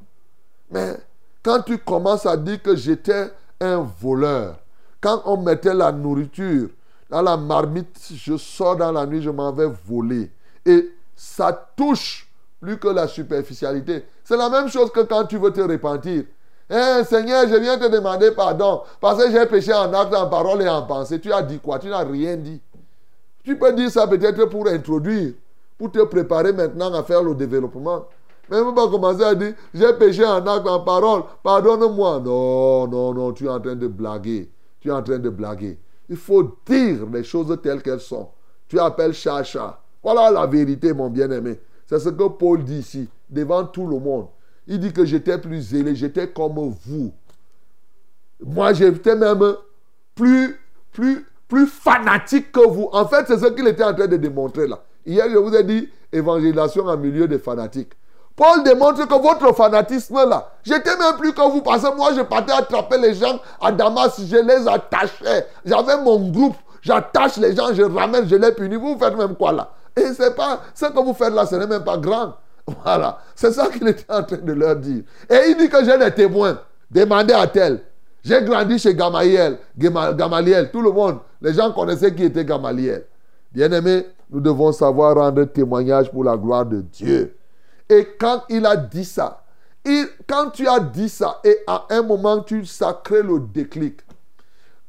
Mais quand tu commences à dire que j'étais un voleur, quand on mettait la nourriture dans la marmite, je sors dans la nuit, je m'en vais voler. Et ça touche plus que la superficialité. C'est la même chose que quand tu veux te repentir. Eh Seigneur, je viens te demander pardon parce que j'ai péché en acte, en parole et en pensée. Tu as dit quoi? Tu n'as rien dit. Tu peux dire ça peut-être pour introduire, pour te préparer maintenant à faire le développement. Mais ne pas commencer à dire, j'ai péché en acte, en parole, pardonne-moi. Non, non, non, tu es en train de blaguer. Tu es en train de blaguer. Il faut dire les choses telles qu'elles sont. Tu appelles chacha. Voilà la vérité, mon bien-aimé. C'est ce que Paul dit ici, devant tout le monde. Il dit que j'étais plus zélé, j'étais comme vous. Moi, j'étais même plus, plus, plus fanatique que vous. En fait, c'est ce qu'il était en train de démontrer là. Hier, je vous ai dit évangélisation en milieu des fanatiques. Paul démontre que votre fanatisme là, j'étais même plus que vous parce que moi je partais attraper les gens à Damas, je les attachais. J'avais mon groupe, j'attache les gens, je ramène, je les punis. Vous faites même quoi là? Et ce que vous faites là, ce n'est même pas grand. <laughs> Voilà, c'est ça qu'il était en train de leur dire. Et il dit que j'ai des témoins. Demandez à tel. J'ai grandi chez Gamaliel, Gamaliel, tout le monde. Les gens connaissaient qui était Gamaliel. Bien-aimés, nous devons savoir rendre témoignage pour la gloire de Dieu. Et quand il a dit ça, quand tu as dit ça et à un moment tu sacré le déclic,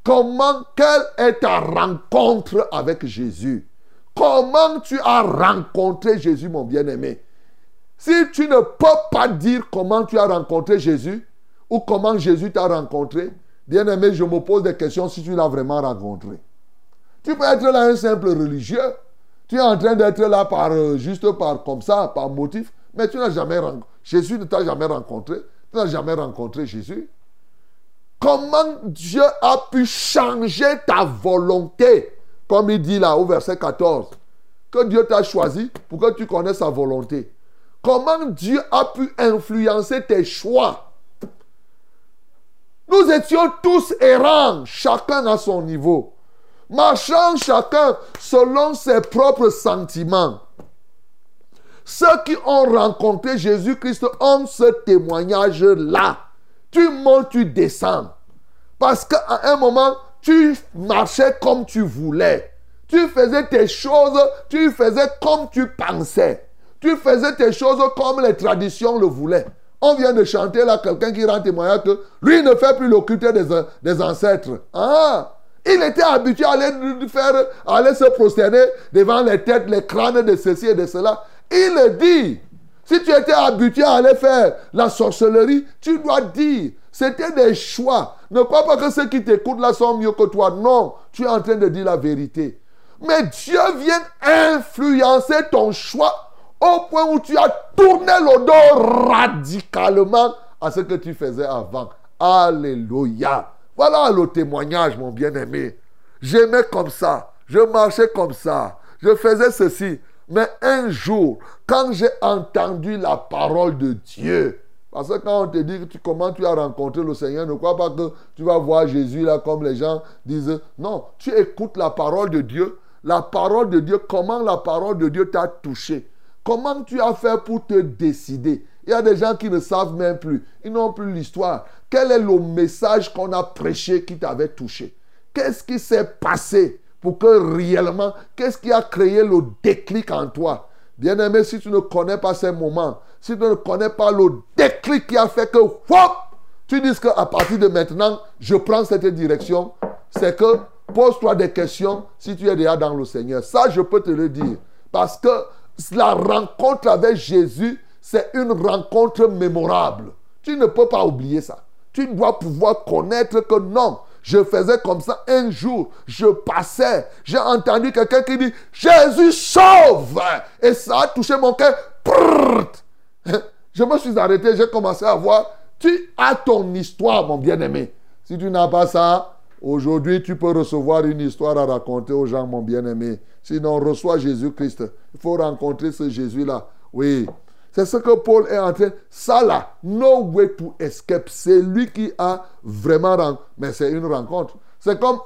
comment, quelle est ta rencontre avec Jésus? Comment tu as rencontré Jésus, mon bien-aimé? Si tu ne peux pas dire comment tu as rencontré Jésus ou comment Jésus t'a rencontré, bien-aimé, je me pose des questions si tu l'as vraiment rencontré. Tu peux être là un simple religieux. Tu es en train d'être là par, euh, juste par comme ça, par motif. Mais tu n'as jamais rencontré. Jésus ne t'a jamais rencontré. Tu n'as jamais rencontré Jésus. Comment Dieu a pu changer ta volonté? Comme il dit là au verset 14. Que Dieu t'a choisi pour que tu connaisses sa volonté. Comment Dieu a pu influencer tes choix? Nous étions tous errants, chacun à son niveau. Marchant chacun selon ses propres sentiments. Ceux qui ont rencontré Jésus-Christ ont ce témoignage-là. Tu montes, tu descends. Parce qu'à un moment, tu marchais comme tu voulais. Tu faisais tes choses, tu faisais comme tu pensais. Tu faisais tes choses comme les traditions le voulaient. On vient de chanter là quelqu'un qui rend témoignage que lui ne fait plus le des ancêtres. Ah! Il était habitué à aller, faire, à aller se prosterner devant les têtes, les crânes de ceci et de cela. Il dit. Si tu étais habitué à aller faire la sorcellerie, tu dois dire. C'était des choix. Ne crois pas que ceux qui t'écoutent là sont mieux que toi. Non, tu es en train de dire la vérité. Mais Dieu vient influencer ton choix au point où tu as tourné le dos radicalement à ce que tu faisais avant. Alléluia. Voilà le témoignage, mon bien-aimé. J'aimais comme ça. Je marchais comme ça. je faisais ceci. Mais un jour, quand j'ai entendu la parole de Dieu, parce que quand on te dit tu- comment tu as rencontré le Seigneur, ne crois pas que tu vas voir Jésus là comme les gens disent. Non, tu écoutes la parole de Dieu. La parole de Dieu, comment la parole de Dieu t'a touché? Comment tu as fait pour te décider? Il y a des gens qui ne savent même plus. Ils n'ont plus l'histoire. Quel est le message qu'on a prêché qui t'avait touché? Qu'est-ce qui s'est passé? Pour que réellement, qu'est-ce qui a créé le déclic en toi? Bien-aimé, si tu ne connais pas ces moments, si tu ne connais pas le déclic qui a fait que, tu dis qu'à partir de maintenant, je prends cette direction, c'est que pose-toi des questions si tu es déjà dans le Seigneur. Ça, je peux te le dire. Parce que la rencontre avec Jésus, c'est une rencontre mémorable. Tu ne peux pas oublier ça. Tu dois pouvoir connaître que non, je faisais comme ça un jour, je passais, j'ai entendu quelqu'un qui dit Jésus sauve et ça a touché mon cœur. Je me suis arrêté, j'ai commencé à voir. Tu as ton histoire, mon bien-aimé. Si tu n'as pas ça, aujourd'hui tu peux recevoir une histoire à raconter aux gens, mon bien-aimé. Sinon, reçois Jésus-Christ. Il faut rencontrer ce Jésus-là. Oui. C'est ce que Paul est en train. Ça là, no way to escape. C'est lui qui a vraiment. ren- Mais c'est une rencontre. C'est comme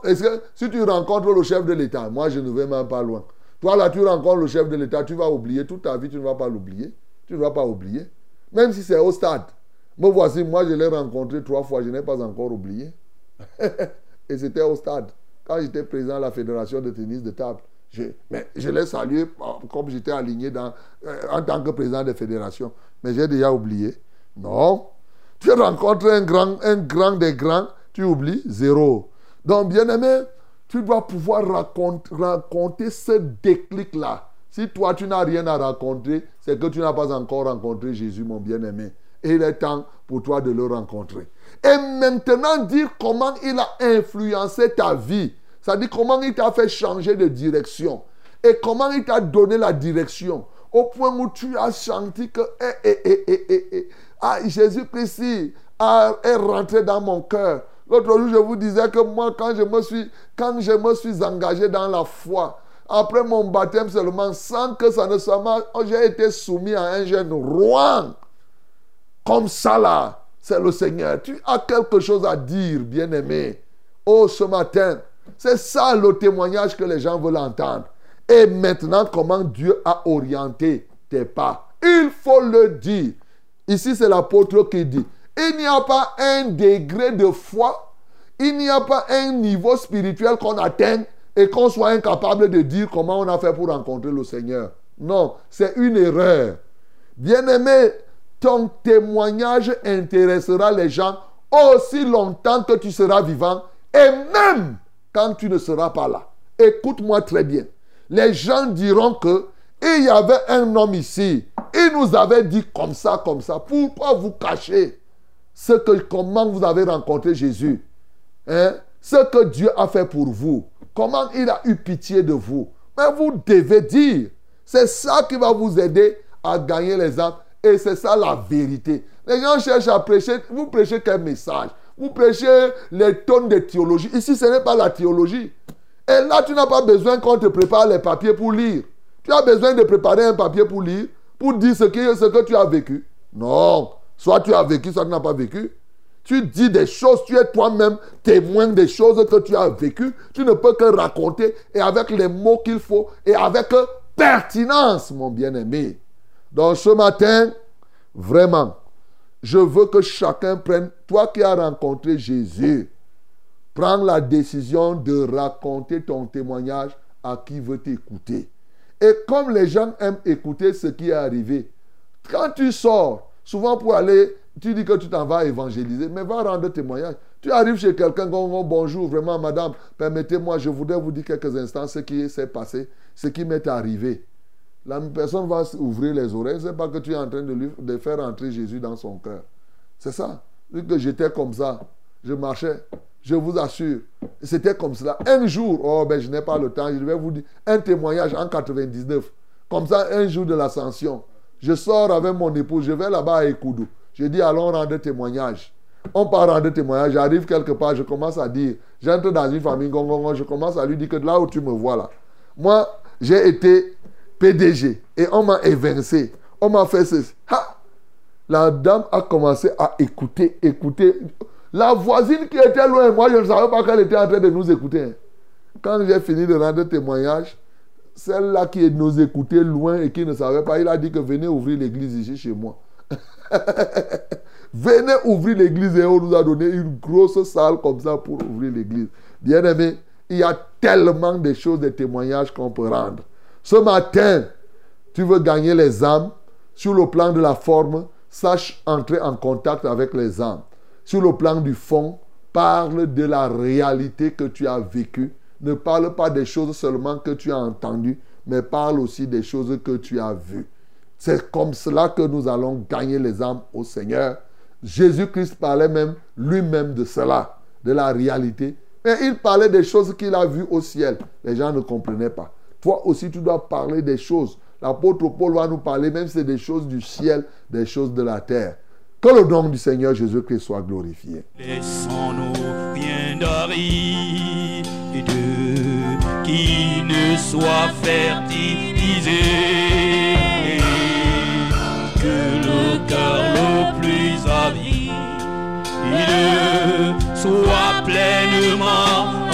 si tu rencontres le chef de l'État, moi je ne vais même pas loin. Toi là, tu rencontres le chef de l'État, tu vas oublier toute ta vie, tu ne vas pas l'oublier. Tu ne vas pas oublier. Même si c'est au stade. Me voici, moi je l'ai rencontré trois fois, je n'ai pas encore oublié. <laughs> Et c'était au stade. Quand j'étais président de la fédération de tennis de table, je, mais je l'ai salué euh, comme j'étais aligné euh, en tant que président de fédération. Mais j'ai déjà oublié. Non. Tu rencontres un grand, un grand des grands, tu oublies zéro. Donc, bien aimé, tu dois pouvoir raconter, raconter ce déclic-là. Si toi, tu n'as rien à raconter, c'est que tu n'as pas encore rencontré Jésus, mon bien-aimé. Et il est temps pour toi de le rencontrer. Et maintenant, dire comment il a influencé ta vie. C'est-à-dire comment il t'a fait changer de direction. Et comment il t'a donné la direction. Au point où tu as senti que eh, eh, eh, ah, Jésus-Christ a- est rentré dans mon cœur. L'autre jour, je vous disais que moi, quand je me suis, quand je me suis engagé dans la foi, après mon baptême seulement, sans que ça ne soit mal, j'ai été soumis à un jeune roi. Comme ça là, c'est le Seigneur. Tu as quelque chose à dire, bien-aimé. Oh, ce matin, c'est ça le témoignage que les gens veulent entendre. Et maintenant, comment Dieu a orienté tes pas? Il faut le dire. Ici, c'est l'apôtre qui dit, il n'y a pas un degré de foi, il n'y a pas un niveau spirituel qu'on atteint et qu'on soit incapable de dire comment on a fait pour rencontrer le Seigneur. Non, c'est une erreur. Bien-aimé, ton témoignage intéressera les gens aussi longtemps que tu seras vivant et même quand tu ne seras pas là. Écoute-moi très bien. Les gens diront que il y avait un homme ici. Il nous avait dit comme ça, comme ça. Pourquoi vous cacher ce que, comment vous avez rencontré Jésus Hein? Ce que Dieu a fait pour vous. Comment il a eu pitié de vous. Mais vous devez dire. C'est ça qui va vous aider à gagner les âmes. Et c'est ça la vérité. Les gens cherchent à prêcher. Vous prêchez quel message? Vous prêchez les tonnes de théologie. Ici, ce n'est pas la théologie. Et là, tu n'as pas besoin qu'on te prépare les papiers pour lire. Tu as besoin de préparer un papier pour lire, pour dire ce que, tu as vécu. Non. Soit tu as vécu, soit tu n'as pas vécu. Tu dis des choses, tu es toi-même témoin des choses que tu as vécues. Tu ne peux que raconter et avec les mots qu'il faut et avec pertinence, mon bien-aimé. Donc ce matin, vraiment, je veux que chacun prenne, toi qui as rencontré Jésus, prends la décision de raconter ton témoignage à qui veut t'écouter. Et comme les gens aiment écouter ce qui est arrivé, quand tu sors, souvent pour aller, tu dis que tu t'en vas évangéliser, mais va rendre témoignage. Tu arrives chez quelqu'un, bonjour, vraiment, madame, permettez-moi, je voudrais vous dire quelques instants ce qui s'est passé, ce qui m'est arrivé. La personne va ouvrir les oreilles, c'est pas que tu es en train de, lui, de faire entrer Jésus dans son cœur. C'est ça. Que j'étais comme ça, je marchais, je vous assure, c'était comme cela. Un jour, oh ben je n'ai pas le temps, je vais vous dire un témoignage en 99. Comme ça, un jour de l'ascension, je sors avec mon épouse, je vais là-bas à Ekoudou. Je dis allons rendre témoignage. On part rendre témoignage, j'arrive quelque part, je commence à dire, j'entre dans une famille je commence à lui dire que là où tu me vois là, moi, j'ai été PDG et on m'a évincé. On m'a fait ceci. La dame a commencé à écouter, écouter. La voisine qui était loin, moi je ne savais pas qu'elle était en train de nous écouter. hein. Quand j'ai fini de rendre témoignage, celle-là qui nous écoutait loin et qui ne savait pas, il a dit que venez ouvrir l'église ici chez moi. <laughs> venez ouvrir l'église et on nous a donné une grosse salle comme ça pour ouvrir l'église. Bien aimé, il y a tellement de choses, de témoignages qu'on peut rendre. Ce matin, tu veux gagner les âmes sur le plan de la forme, sache entrer en contact avec les âmes. Sur le plan du fond, parle de la réalité que tu as vécue. Ne parle pas des choses seulement que tu as entendues, mais parle aussi des choses que tu as vues. C'est comme cela que nous allons gagner les âmes au Seigneur. Jésus-Christ parlait même lui-même de cela, de la réalité. Mais il parlait des choses qu'il a vues au ciel. Les gens ne comprenaient pas. Toi aussi, tu dois parler des choses. L'apôtre Paul va nous parler, même si c'est des choses du ciel, des choses de la terre. Que le nom du Seigneur Jésus-Christ soit glorifié. Laissons-nous bien d'arides qui ne soient fertilisés. Que le cœur le plus avide soit pleinement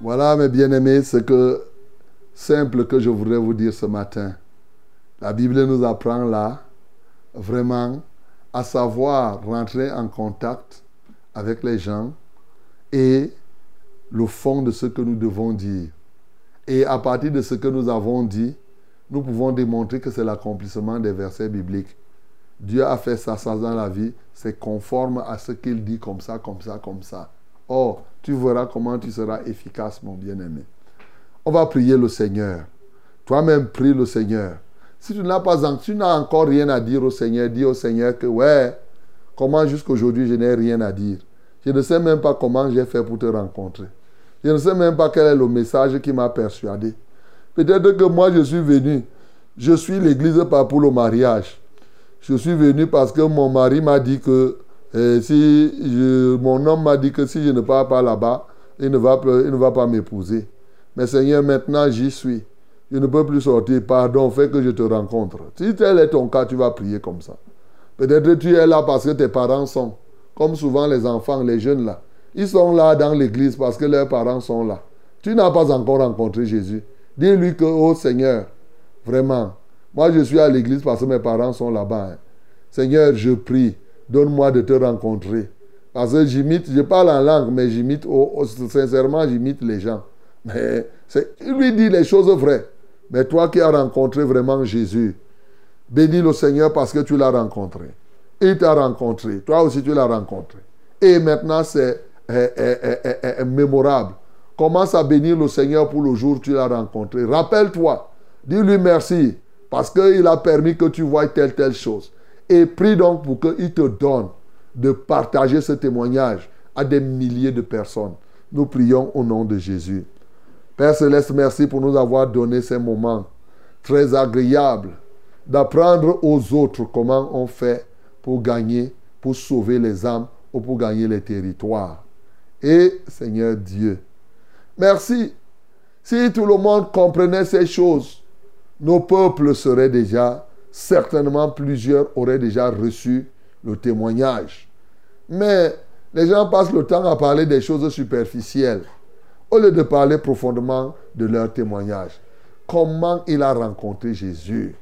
Voilà, mes bien-aimés, ce que simple que je voudrais vous dire ce matin. La Bible nous apprend là, vraiment, à savoir rentrer en contact avec les gens et le fond de ce que nous devons dire. Et à partir de ce que nous avons dit, nous pouvons démontrer que c'est l'accomplissement des versets bibliques. Dieu a fait ça, ça dans la vie, c'est conforme à ce qu'il dit comme ça, comme ça, comme ça. Or, tu verras comment tu seras efficace, mon bien-aimé. On va prier le Seigneur. Toi-même, prie le Seigneur. Si tu n'as pas, tu n'as encore rien à dire au Seigneur, dis au Seigneur que ouais, comment jusqu'aujourd'hui je n'ai rien à dire. Je ne sais même pas comment j'ai fait pour te rencontrer. Je ne sais même pas quel est le message qui m'a persuadé. Peut-être que moi je suis venu. Je suis l'église pas pour le mariage. Je suis venu parce que mon mari m'a dit que euh, si je- mon homme m'a dit que si je ne pars pas là-bas, il ne va, il ne va pas m'épouser. Mais Seigneur, maintenant j'y suis. Je ne peux plus sortir. Pardon, fais que je te rencontre. Si tel est ton cas, tu vas prier comme ça. Peut-être que tu es là parce que tes parents sont. Comme souvent les enfants, les jeunes là. Ils sont là dans l'église parce que leurs parents sont là. Tu n'as pas encore rencontré Jésus. Dis-lui que, oh Seigneur, vraiment, moi je suis à l'église parce que mes parents sont là-bas. hein. Seigneur, je prie, donne-moi de te rencontrer. Parce que j'imite, je parle en langue, mais j'imite, oh, oh, sincèrement, j'imite les gens. Mais il lui dit les choses vraies. Mais toi qui as rencontré vraiment Jésus, bénis le Seigneur parce que tu l'as rencontré. Il t'a rencontré. Toi aussi, tu l'as rencontré. Et maintenant, c'est euh, euh, euh, mémorable. Commence à bénir le Seigneur pour le jour où tu l'as rencontré. Rappelle-toi. Dis-lui merci parce qu'il a permis que tu vois telle, telle chose. Et prie donc pour qu'il te donne de partager ce témoignage à des milliers de personnes. Nous prions au nom de Jésus. Père Céleste, merci pour nous avoir donné ces moments très agréables d'apprendre aux autres comment on fait pour gagner, pour sauver les âmes ou pour gagner les territoires. Et Seigneur Dieu, merci. Si tout le monde comprenait ces choses, nos peuples seraient déjà, certainement plusieurs auraient déjà reçu le témoignage. Mais les gens passent le temps à parler des choses superficielles au lieu de parler profondément de leur témoignage. Comment il a rencontré Jésus?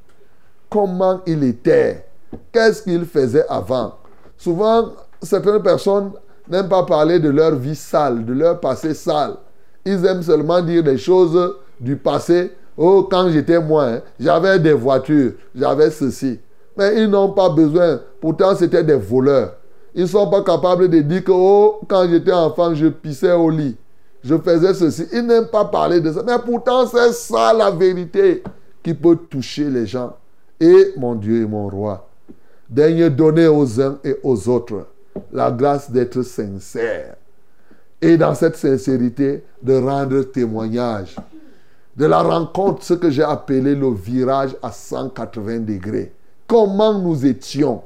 Comment il était? Qu'est-ce qu'il faisait avant? Souvent, certaines personnes n'aiment pas parler de leur vie sale, de leur passé sale. Ils aiment seulement dire des choses du passé. Oh, quand j'étais moi, hein, j'avais des voitures, j'avais ceci. Mais ils n'ont pas besoin. Pourtant, c'était des voleurs. Ils ne sont pas capables de dire que, oh, quand j'étais enfant, je pissais au lit. Je faisais ceci. Ils n'aiment pas parler de ça. Mais pourtant, c'est ça la vérité qui peut toucher les gens. Et mon Dieu et mon roi, daigne donner aux uns et aux autres la grâce d'être sincère. Et dans cette sincérité, de rendre témoignage de la rencontre, ce que j'ai appelé le virage à 180 degrés. Comment nous étions,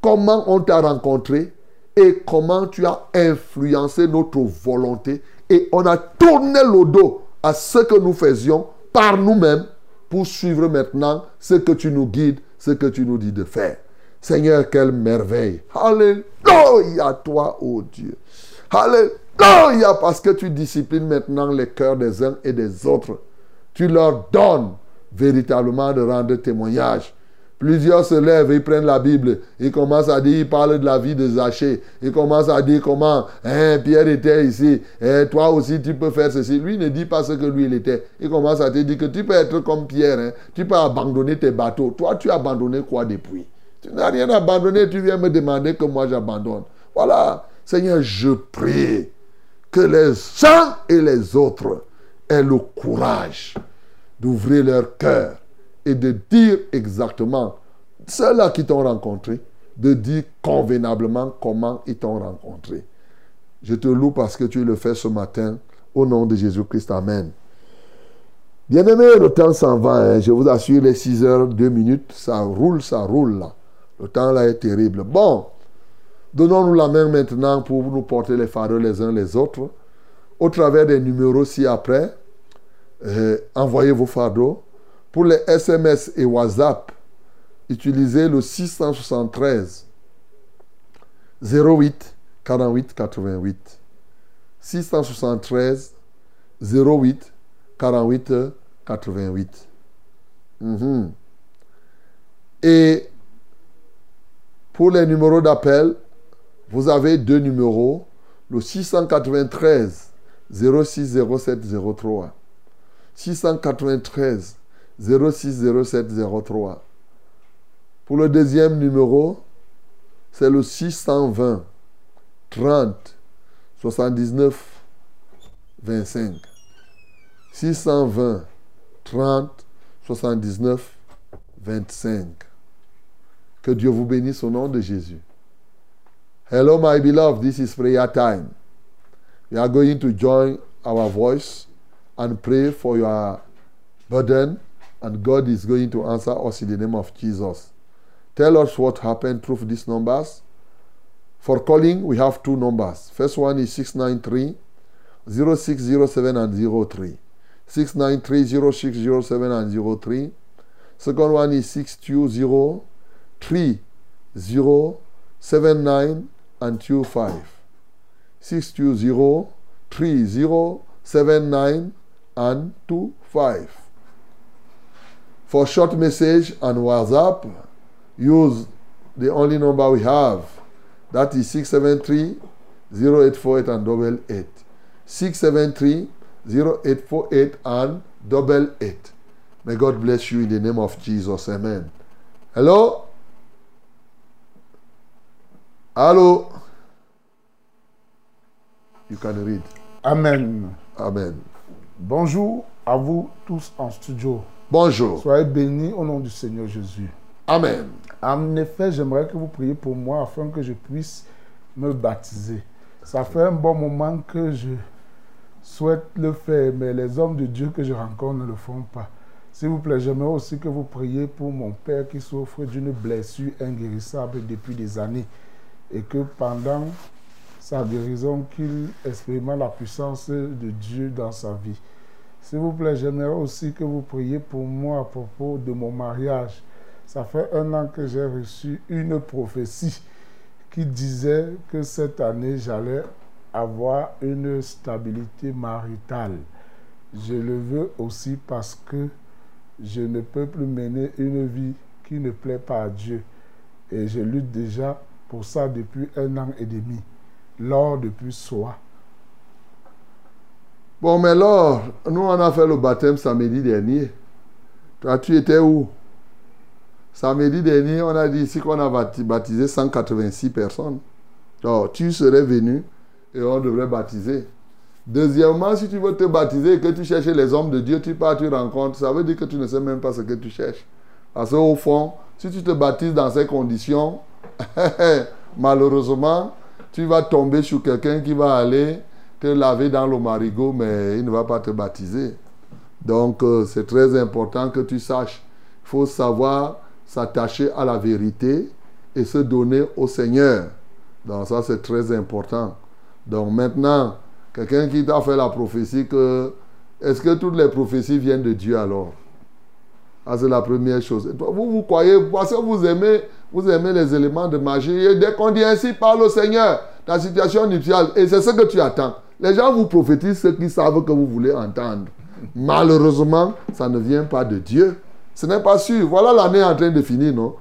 comment on t'a rencontré? Et comment tu as influencé notre volonté? Et on a tourné le dos à ce que nous faisions par nous-mêmes pour suivre maintenant ce que tu nous guides, ce que tu nous dis de faire. Seigneur, quelle merveille. Alléluia, toi, ô Dieu. Alléluia, parce que tu disciplines maintenant les cœurs des uns et des autres. Tu leur donnes véritablement de rendre témoignage. Plusieurs se lèvent, ils prennent la Bible, ils commencent à dire, ils parlent de la vie de Zachée, ils commencent à dire comment hein, Pierre était ici, et toi aussi tu peux faire ceci. Lui ne dit pas ce que lui il était. Il commence à te dire que tu peux être comme Pierre, hein. tu peux abandonner tes bateaux. Toi tu as abandonné quoi depuis? Tu n'as rien abandonné, tu viens me demander que moi j'abandonne. Voilà, Seigneur, je prie que les uns et les autres aient le courage d'ouvrir leur cœur et de dire exactement, ceux-là qui t'ont rencontré, de dire convenablement comment ils t'ont rencontré. Je te loue parce que tu le fais ce matin. Au nom de Jésus-Christ, Amen. Bien-aimé, le temps s'en va. hein. Je vous assure, les 6 heures, 2 minutes, ça roule, ça roule là. Le temps là est terrible. Bon, donnons-nous la main maintenant pour nous porter les fardeaux les uns les autres. Au travers des numéros ci-après, euh, envoyez vos fardeaux. Pour les SMS et WhatsApp, utilisez le 673 08 48 88. 673 08 48 88. Mhm. Et pour les numéros d'appel, vous avez deux numéros, le 693 06 07 03. 693 06 07 03. Pour le deuxième numéro, c'est le 620 30 79 25. 620 30 79 25. Que Dieu vous bénisse au nom de Jésus. Hello, my beloved. This is prayer time. We are going to join our voice and pray for your burden, and God is going to answer us in the name of Jesus. Tell us what happened through these numbers. For calling, we have two numbers. First one is 693 0607 and 03. 693 0607 and 03. Second one is 620 3079 and 25. 620 3079 and 25. For short message and WhatsApp, use the only number we have. That is 673 0848 and double eight. 673 0848 and double eight. May God bless you in the name of Jesus. Amen. Hello? Hello? You can read. Amen. Amen. Bonjour à vous tous en studio. Bonjour. Soyez bénis au nom du Seigneur Jésus. Amen. En effet, j'aimerais que vous priez pour moi afin que je puisse me baptiser. Ça fait un bon moment que je souhaite le faire, mais les hommes de Dieu que je rencontre ne le font pas. S'il vous plaît, j'aimerais aussi que vous priez pour mon père qui souffre d'une blessure inguérissable depuis des années et que pendant sa guérison, qu'il expérimente la puissance de Dieu dans sa vie. S'il vous plaît, j'aimerais aussi que vous priez pour moi à propos de mon mariage. Ça fait un an que j'ai reçu une prophétie qui disait que cette année, j'allais avoir une stabilité maritale. Je le veux aussi parce que je ne peux plus mener une vie qui ne plaît pas à Dieu. Et je lutte déjà pour ça depuis un an et demi. Lors depuis soi. Bon, mais alors, nous, on a fait le baptême samedi dernier. Toi, tu étais où? Samedi dernier, on a dit ici qu'on a bapti- baptisé 186 personnes. Alors, tu serais venu et on devrait baptiser. Deuxièmement, si tu veux te baptiser et que tu cherches les hommes de Dieu, tu pars, tu rencontres, ça veut dire que tu ne sais même pas ce que tu cherches. Parce qu'au fond, si tu te baptises dans ces conditions, <laughs> malheureusement, tu vas tomber sur quelqu'un qui va aller te laver dans l'eau marigot, mais il ne va pas te baptiser. Donc, euh, c'est très important que tu saches. Il faut savoir s'attacher à la vérité et se donner au Seigneur. Donc, ça, c'est très important. Donc, maintenant, quelqu'un qui t'a fait la prophétie que. Est-ce que toutes les prophéties viennent de Dieu alors? C'est la première chose. Vous, vous croyez, parce que vous aimez, vous aimez les éléments de magie. Et dès qu'on dit ainsi, parle au Seigneur, ta situation nuptiale. Et c'est ce que tu attends. Les gens vous prophétisent ce qu'ils savent que vous voulez entendre. Malheureusement, ça ne vient pas de Dieu. Ce n'est pas sûr. Voilà l'année en train de finir, non?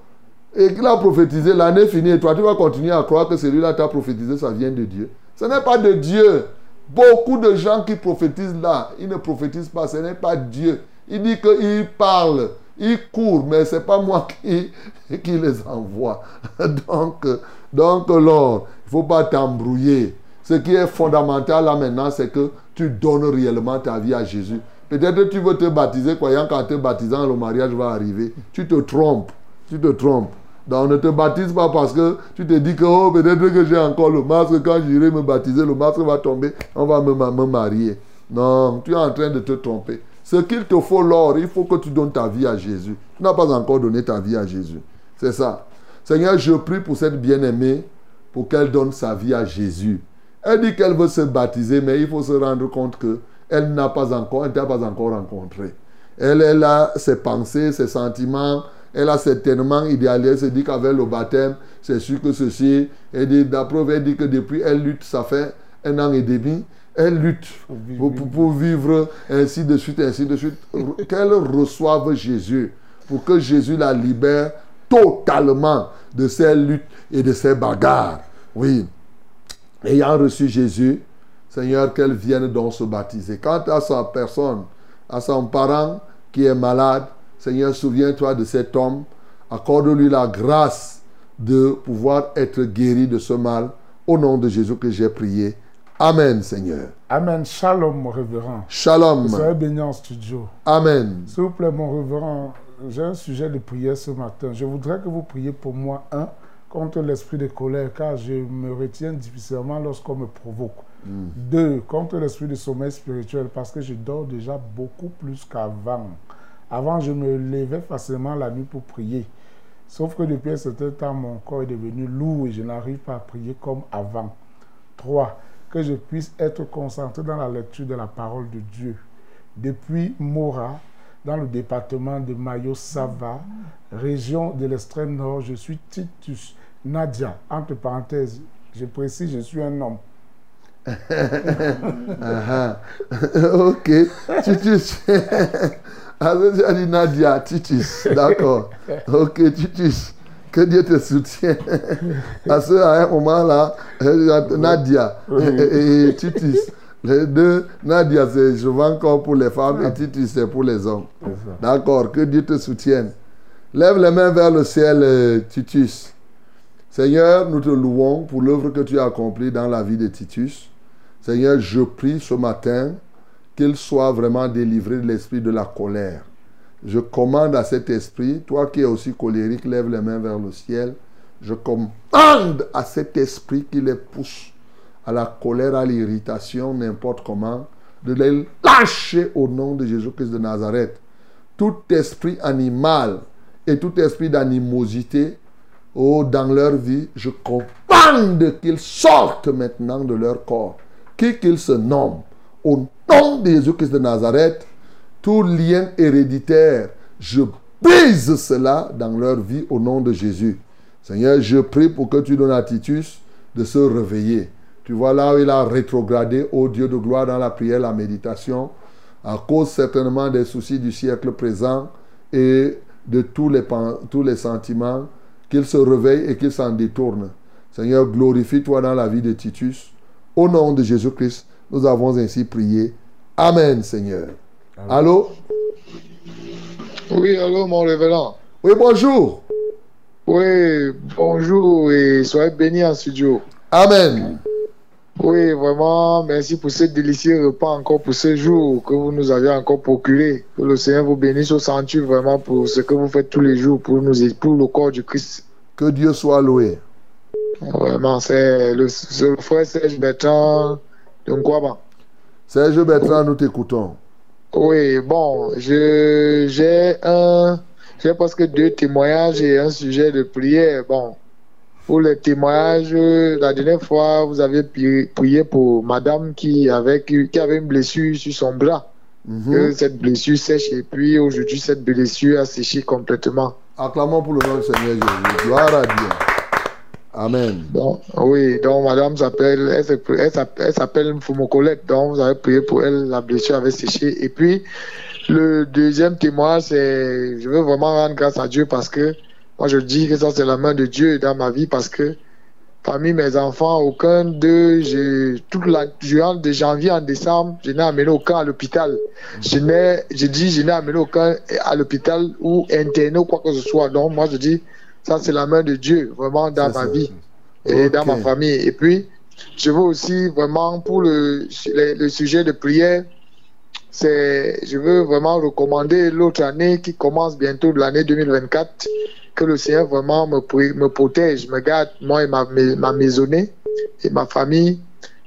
Et qu'il a prophétisé, l'année finie, et toi, tu vas continuer à croire que celui-là t'a prophétisé, ça vient de Dieu. Ce n'est pas de Dieu. Beaucoup de gens qui prophétisent là, ils ne prophétisent pas, ce n'est pas Dieu. Il dit qu'il parle, il court, mais ce n'est pas moi qui, les envoie. <laughs> Donc, donc il ne faut pas t'embrouiller. Ce qui est fondamental là maintenant, c'est que tu donnes réellement ta vie à Jésus. Peut-être que tu veux te baptiser, croyant qu'en te baptisant, le mariage va arriver. Tu te trompes. Tu te trompes. Donc ne te baptise pas parce que tu te dis que oh, peut-être que j'ai encore le masque. Quand j'irai me baptiser, le masque va tomber. On va me, me marier. Non, tu es en train de te tromper. Ce qu'il te faut, lors, il faut que tu donnes ta vie à Jésus. Tu n'as pas encore donné ta vie à Jésus. C'est ça. Seigneur, je prie pour cette bien-aimée pour qu'elle donne sa vie à Jésus. Elle dit qu'elle veut se baptiser, mais il faut se rendre compte que elle n'a pas encore, elle t'a pas encore rencontré. Elle, elle a ses pensées, ses sentiments, elle a certainement idéalisé, elle se dit qu'avec le baptême, c'est sûr que ceci. Elle dit, d'après, elle dit que depuis elle lutte, ça fait un an et demi, elle lutte pour, vivre ainsi de suite, ainsi de suite. Qu'elle reçoive Jésus, pour que Jésus la libère totalement de ses luttes et de ses bagarres. Oui. Ayant reçu Jésus, Seigneur, qu'elle vienne donc se baptiser. Quant à sa personne, à son parent qui est malade, Seigneur, souviens-toi de cet homme. Accorde-lui la grâce de pouvoir être guéri de ce mal. Au nom de Jésus que j'ai prié. Amen, Seigneur. Amen. Shalom, mon révérend. Shalom. Soyez béni en studio. Amen. S'il vous plaît, mon révérend, j'ai un sujet de prière ce matin. Je voudrais que vous priez pour moi, un, contre l'esprit de colère, car je me retiens difficilement lorsqu'on me provoque. Deux, contre l'esprit de sommeil spirituel, parce que je dors déjà beaucoup plus qu'avant. Avant, je me levais facilement la nuit pour prier. Sauf que depuis un certain temps, mon corps est devenu lourd et je n'arrive pas à prier comme avant. 3. Que je puisse être concentré dans la lecture de la parole de Dieu. Depuis Mora, dans le département de Mayo-Sava, région de l'extrême nord, je suis Titus Nadia. Entre parenthèses, je précise, je suis un homme. Ah. <laughs> <laughs> ok. Titus. Tu as dit Nadia, Titus. D'accord. Ok, Titus. Que Dieu te soutienne. <laughs> À ce à un moment-là, euh, Nadia et, et Titus. Les deux, Nadia, c'est je vends encore pour les femmes et Titus, c'est pour les hommes. D'accord, que Dieu te soutienne. Lève les mains vers le ciel, euh, Titus. Seigneur, nous te louons pour l'œuvre que tu as accomplie dans la vie de Titus. Seigneur, je prie ce matin qu'il soit vraiment délivré de l'esprit de la colère. Je commande à cet esprit, toi qui es aussi colérique, lève les mains vers le ciel. Je commande à cet esprit qui les pousse à la colère, à l'irritation, n'importe comment, de les lâcher au nom de Jésus-Christ de Nazareth. Tout esprit animal et tout esprit d'animosité oh, dans leur vie, je commande qu'ils sortent maintenant de leur corps, qui qu'ils se nomment. Au nom de Jésus-Christ de Nazareth, tout lien héréditaire, je brise cela dans leur vie au nom de Jésus. Seigneur, je prie pour que tu donnes à Titus de se réveiller. Tu vois là où il a rétrogradé, ô Dieu de gloire, dans la prière, la méditation, à cause certainement des soucis du siècle présent et de tous les, tous les sentiments, qu'il se réveille et qu'il s'en détourne. Seigneur, glorifie-toi dans la vie de Titus. Au nom de Jésus-Christ, nous avons ainsi prié. Amen, Seigneur. Allô? Oui, allô, mon révérend. Oui, bonjour. Oui, bonjour et soyez bénis en studio. Amen. Oui, vraiment, merci pour ce délicieux repas encore pour ce jour que vous nous avez encore procuré. Que le Seigneur vous bénisse au centuple vraiment pour ce que vous faites tous les jours pour nous pour le corps du Christ. Que Dieu soit loué. Vraiment, c'est le, frère Serge Bertrand de Nkwaba. Serge Bertrand, nous t'écoutons. Oui, bon, je j'ai un j'ai presque deux témoignages et un sujet de prière. Bon, pour les témoignages, la dernière fois, vous avez pri- prié pour madame qui avait, qui avait une blessure sur son bras. Mhm. Que cette blessure sèche et puis aujourd'hui, cette blessure a séché complètement. Acclamons pour le nom du Seigneur Jésus. Gloire à Dieu. Amen. Donc, oui, donc madame s'appelle, elle s'appelle- elle s'appelle elle s'appelle Fumokolette. Donc, vous avez prié pour elle, la blessure avait séché. Et puis, le deuxième témoignage, c'est, je veux vraiment rendre grâce à Dieu parce que moi, je dis que ça, c'est la main de Dieu dans ma vie parce que parmi mes enfants, aucun d'eux, j'ai, toute la, durant de janvier en décembre, je n'ai amené aucun à l'hôpital. Je n'ai, je dis, je n'ai amené aucun à l'hôpital ou interné ou quoi que ce soit. Donc, moi, je dis, ça, c'est la main de Dieu, vraiment, dans ma ça. vie et dans ma famille. Et puis, je veux aussi vraiment pour le, le, le sujet de prière, c'est, je veux vraiment recommander l'autre année qui commence bientôt l'année 2024, que le Seigneur vraiment me, protège, me garde, moi et ma, ma, ma maisonnée et ma famille,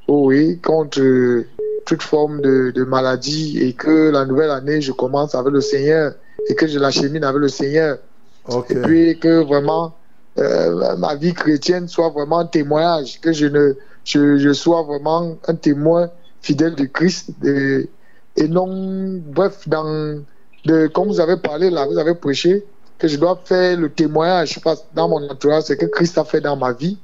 oh oui, contre euh, toute forme de, de maladie et que la nouvelle année, je commence avec le Seigneur et que je l'achemine avec le Seigneur. Et puis que vraiment euh, ma vie chrétienne soit vraiment un témoignage, que je ne je, je sois vraiment un témoin fidèle de Christ de- et non bref dans de comme vous avez parlé là, vous avez prêché que je dois faire le témoignage dans mon entourage, ce que Christ a fait dans ma vie,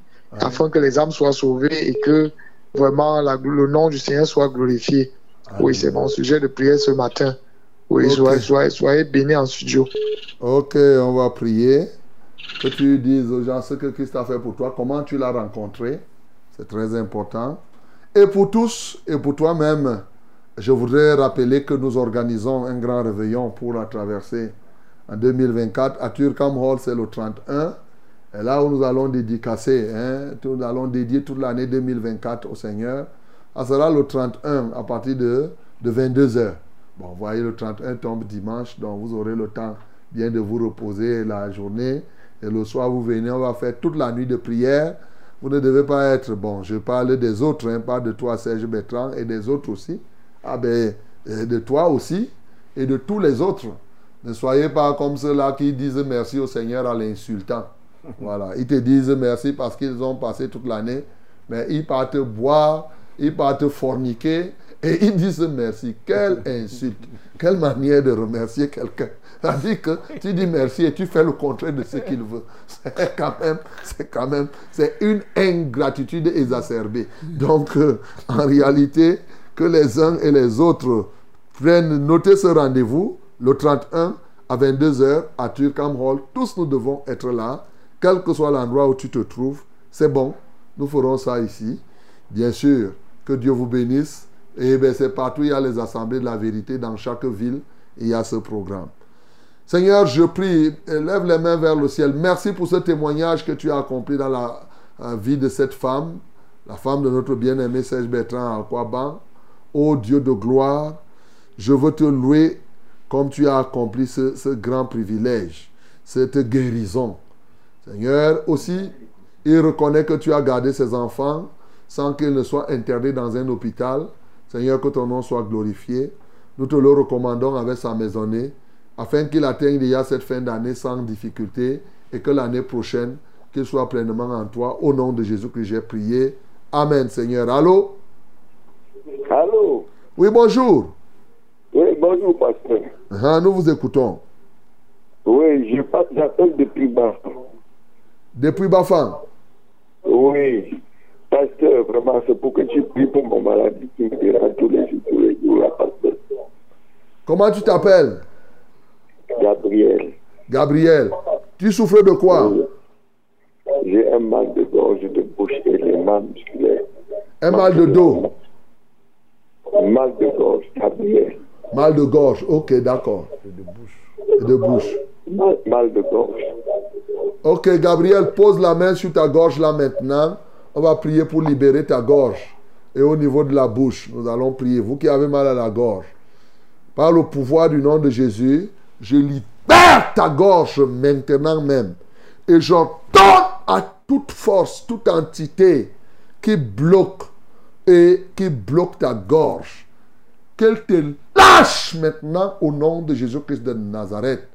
afin que les âmes soient sauvées et que vraiment la- le nom du Seigneur soit glorifié. Oui, c'est mon sujet de prière ce matin. Oui, Ok. soyez, soyez, soyez bénis en studio. Ok, on va prier. Que tu dises aux gens ce que Christ a fait pour toi, comment tu l'as rencontré. C'est très important. Et pour tous, et pour toi-même, je voudrais rappeler que nous organisons un grand réveillon pour la traversée en 2024. À Turkham Hall, c'est le 31. Et là où nous allons dédicacer, hein, nous allons dédier toute l'année 2024 au Seigneur. Ça sera le 31 à partir de, de 22h. Bon, vous voyez, le 31 tombe dimanche, donc vous aurez le temps bien de vous reposer la journée. Et le soir, vous venez, on va faire toute la nuit de prière. Vous ne devez pas être, bon, je parle des autres, hein, pas de toi, Serge Bertrand, et des autres aussi. Ah ben, de toi aussi, et de tous les autres. Ne soyez pas comme ceux-là qui disent merci au Seigneur à l'insultant. <laughs> Voilà, ils te disent merci parce qu'ils ont passé toute l'année, mais ils partent boire, ils partent forniquer, et ils disent merci. Quelle insulte, quelle manière de remercier quelqu'un. C'est-à-dire que tu dis merci et tu fais le contraire de ce qu'il veut. C'est quand même, c'est quand même, c'est une ingratitude exacerbée. Donc, euh, en réalité, que les uns et les autres prennent, notez ce rendez-vous, le 31 à 22h à Turkham Hall. Tous nous devons être là, quel que soit l'endroit où tu te trouves. C'est bon, nous ferons ça ici. Bien sûr, que Dieu vous bénisse. Et bien, c'est partout, il y a les assemblées de la vérité dans chaque ville, il y a ce programme. Seigneur, je prie, lève les mains vers le ciel. Merci pour ce témoignage que tu as accompli dans la euh, vie de cette femme, la femme de notre bien-aimé Serge Bertrand Alquaban. Ô Dieu de gloire, je veux te louer comme tu as accompli ce, ce grand privilège, cette guérison. Seigneur, aussi, il reconnaît que tu as gardé ses enfants sans qu'ils ne soient internés dans un hôpital. Seigneur, que ton nom soit glorifié. Nous te le recommandons avec sa maisonnée, afin qu'il atteigne déjà cette fin d'année sans difficulté et que l'année prochaine, qu'il soit pleinement en toi. Au nom de Jésus que j'ai prié. Amen, Seigneur. Allô? Allô? Oui, bonjour. Oui, bonjour, pasteur. Ah, nous vous écoutons. Oui, je passe, j'appelle depuis Bafan. Depuis Bafan. Oui, pasteur, vraiment, c'est pour que tu pries pour mon maladie qui me dérange tous les jours, tous les jours, là, pasteur. Comment tu t'appelles? Gabriel, Gabriel. Tu souffres de quoi? j'ai un mal de gorge, de bouche et les mal musculaires. Un mal de dos. Mal de gorge, Gabriel. Mal de gorge. Ok, d'accord. Et de bouche. Mal, mal de gorge. Ok, Gabriel, pose la main sur ta gorge là maintenant. On va prier pour libérer ta gorge. et au niveau de la bouche. Nous allons prier. Vous qui avez mal à la gorge, par le pouvoir du nom de Jésus, je libère ta gorge maintenant même. Et j'ordonne à toute force, toute entité qui bloque et qui bloque ta gorge, qu'elle te lâche maintenant au nom de Jésus-Christ de Nazareth.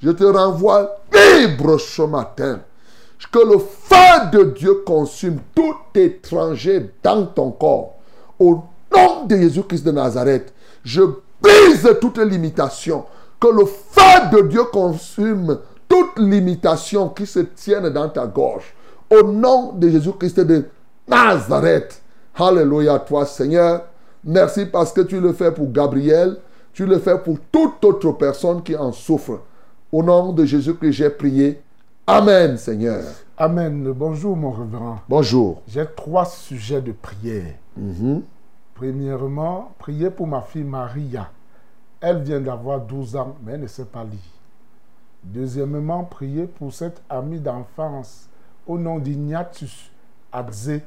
Je te renvoie libre ce matin. Que le feu de Dieu consume tout étranger dans ton corps. Au nom de Jésus-Christ de Nazareth, je brise toute limitation. Que le feu de Dieu consume toute limitation qui se tienne dans ta gorge. Au nom de Jésus-Christ de Nazareth. Alléluia à toi, Seigneur. Merci parce que tu le fais pour Gabriel. Tu le fais pour toute autre personne qui en souffre. Au nom de Jésus que j'ai prié. Amen, Seigneur. Amen. Bonjour, mon révérend. Bonjour. J'ai trois sujets de prière. Mhm. Premièrement, prier pour ma fille Maria. Elle vient d'avoir 12 ans, mais elle ne sait pas lire. Deuxièmement, prier pour cette amie d'enfance au nom d'Ignatius Adze,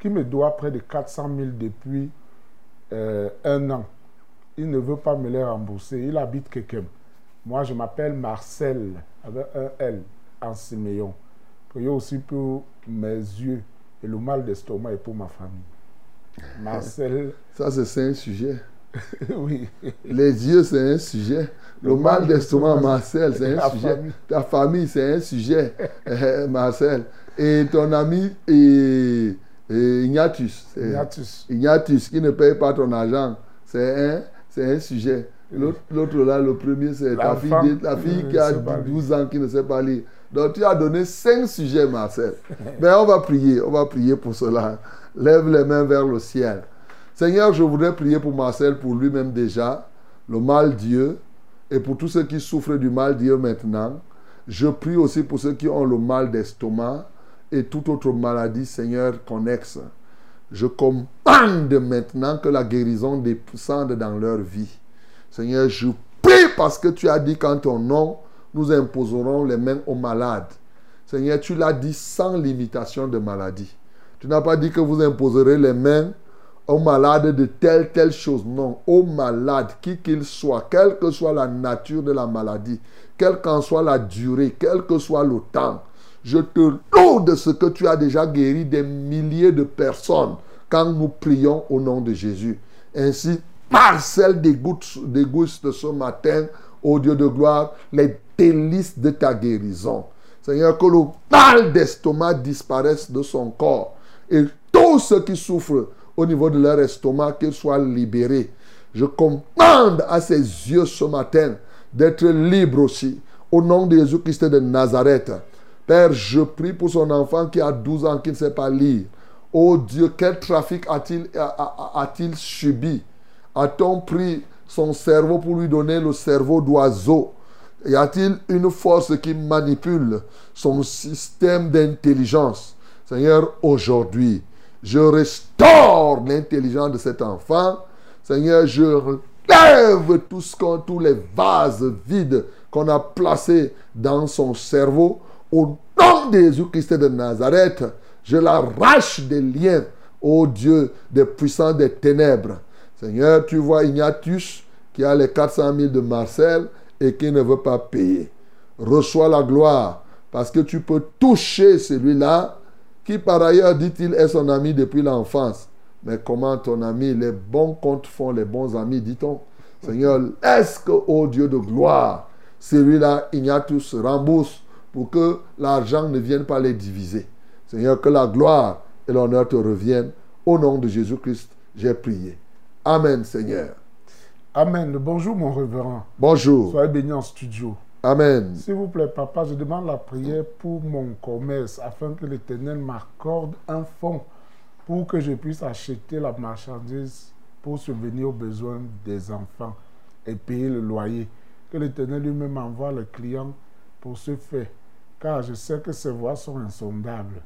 qui me doit près de 400 000 depuis euh, un an. Il ne veut pas me les rembourser. Il habite Kekem. Moi, je m'appelle Marcel, avec un L, en Siméon. Priez aussi pour mes yeux et le mal d'estomac et pour ma famille. <laughs> Marcel, Ça, c'est- un sujet. <laughs> oui. Les yeux, c'est un sujet. Le, Le mal mal d'estomac, Marcel, c'est un sujet. famille. Ta famille, c'est un sujet, <laughs> Marcel. Et ton ami et, et Ignatius, c'est- Ignatius. Ignatius, qui ne paye pas ton argent, c'est un, un sujet. L'autre là, le premier, c'est ta fille, la fille qui a sait pas lire. 12 ans, qui ne sait pas lire. Donc tu as donné cinq sujets, Marcel. Mais on va prier, on va prier pour cela. Lève les mains vers le ciel. Seigneur, je voudrais prier pour Marcel, pour lui-même déjà, le mal Dieu, et pour tous ceux qui souffrent du mal Dieu maintenant. Je prie aussi pour ceux qui ont le mal d'estomac et toute autre maladie, Seigneur, connexe. Je commande maintenant que la guérison descende dans leur vie. Seigneur, je prie parce que tu as dit qu'en ton nom, nous imposerons les mains aux malades. Seigneur, tu l'as dit sans limitation de maladie. Tu n'as pas dit que vous imposerez les mains aux malades de telle, telle chose. Non, aux malades, qui qu'ils soient, quelle que soit la nature de la maladie, quelle qu'en soit la durée, quel que soit le temps. Je te loue de ce que tu as déjà guéri des milliers de personnes quand nous prions au nom de Jésus. Ainsi, Marcel dégoûte- déguste ce matin, au Dieu de gloire, les délices de ta guérison. Seigneur, que le mal d'estomac disparaisse de son corps. Et tous ceux qui souffrent au niveau de leur estomac, qu'ils soient libérés. Je commande à ses yeux ce matin d'être libres aussi. Au nom de Jésus-Christ de Nazareth. Père, je prie pour son enfant qui a 12 ans, qui ne sait pas lire. Oh Dieu, quel trafic a-t-il subi? A-t-on pris son cerveau pour lui donner le cerveau d'oiseau? Y a-t-il une force qui manipule son système d'intelligence? Seigneur, aujourd'hui, je restaure l'intelligence de cet enfant. Seigneur, je relève tout ce tous les vases vides qu'on a placés dans son cerveau. Au nom de Jésus-Christ de Nazareth, je l'arrache des liens, ô Dieu des puissants des ténèbres. Seigneur, tu vois Ignatius qui a les 400 000 de Marcel et qui ne veut pas payer. Reçois la gloire parce que tu peux toucher celui-là qui par ailleurs, dit-il, est son ami depuis l'enfance. Mais comment ton ami, les bons comptes font les bons amis, dit-on? Seigneur, est-ce que, ô Dieu de gloire, celui-là, Ignatius, rembourse pour que l'argent ne vienne pas les diviser? Seigneur, que la gloire et l'honneur te reviennent. Au nom de Jésus-Christ, j'ai prié. Amen, Seigneur. Amen. Bonjour, mon révérend. Bonjour. Soyez béni en studio. Amen. S'il vous plaît, papa, je demande la prière pour mon commerce afin que l'Éternel m'accorde un fonds pour que je puisse acheter la marchandise pour subvenir aux besoins des enfants et payer le loyer. Que l'Éternel lui-même envoie le client pour ce fait, car je sais que ses voies sont insondables.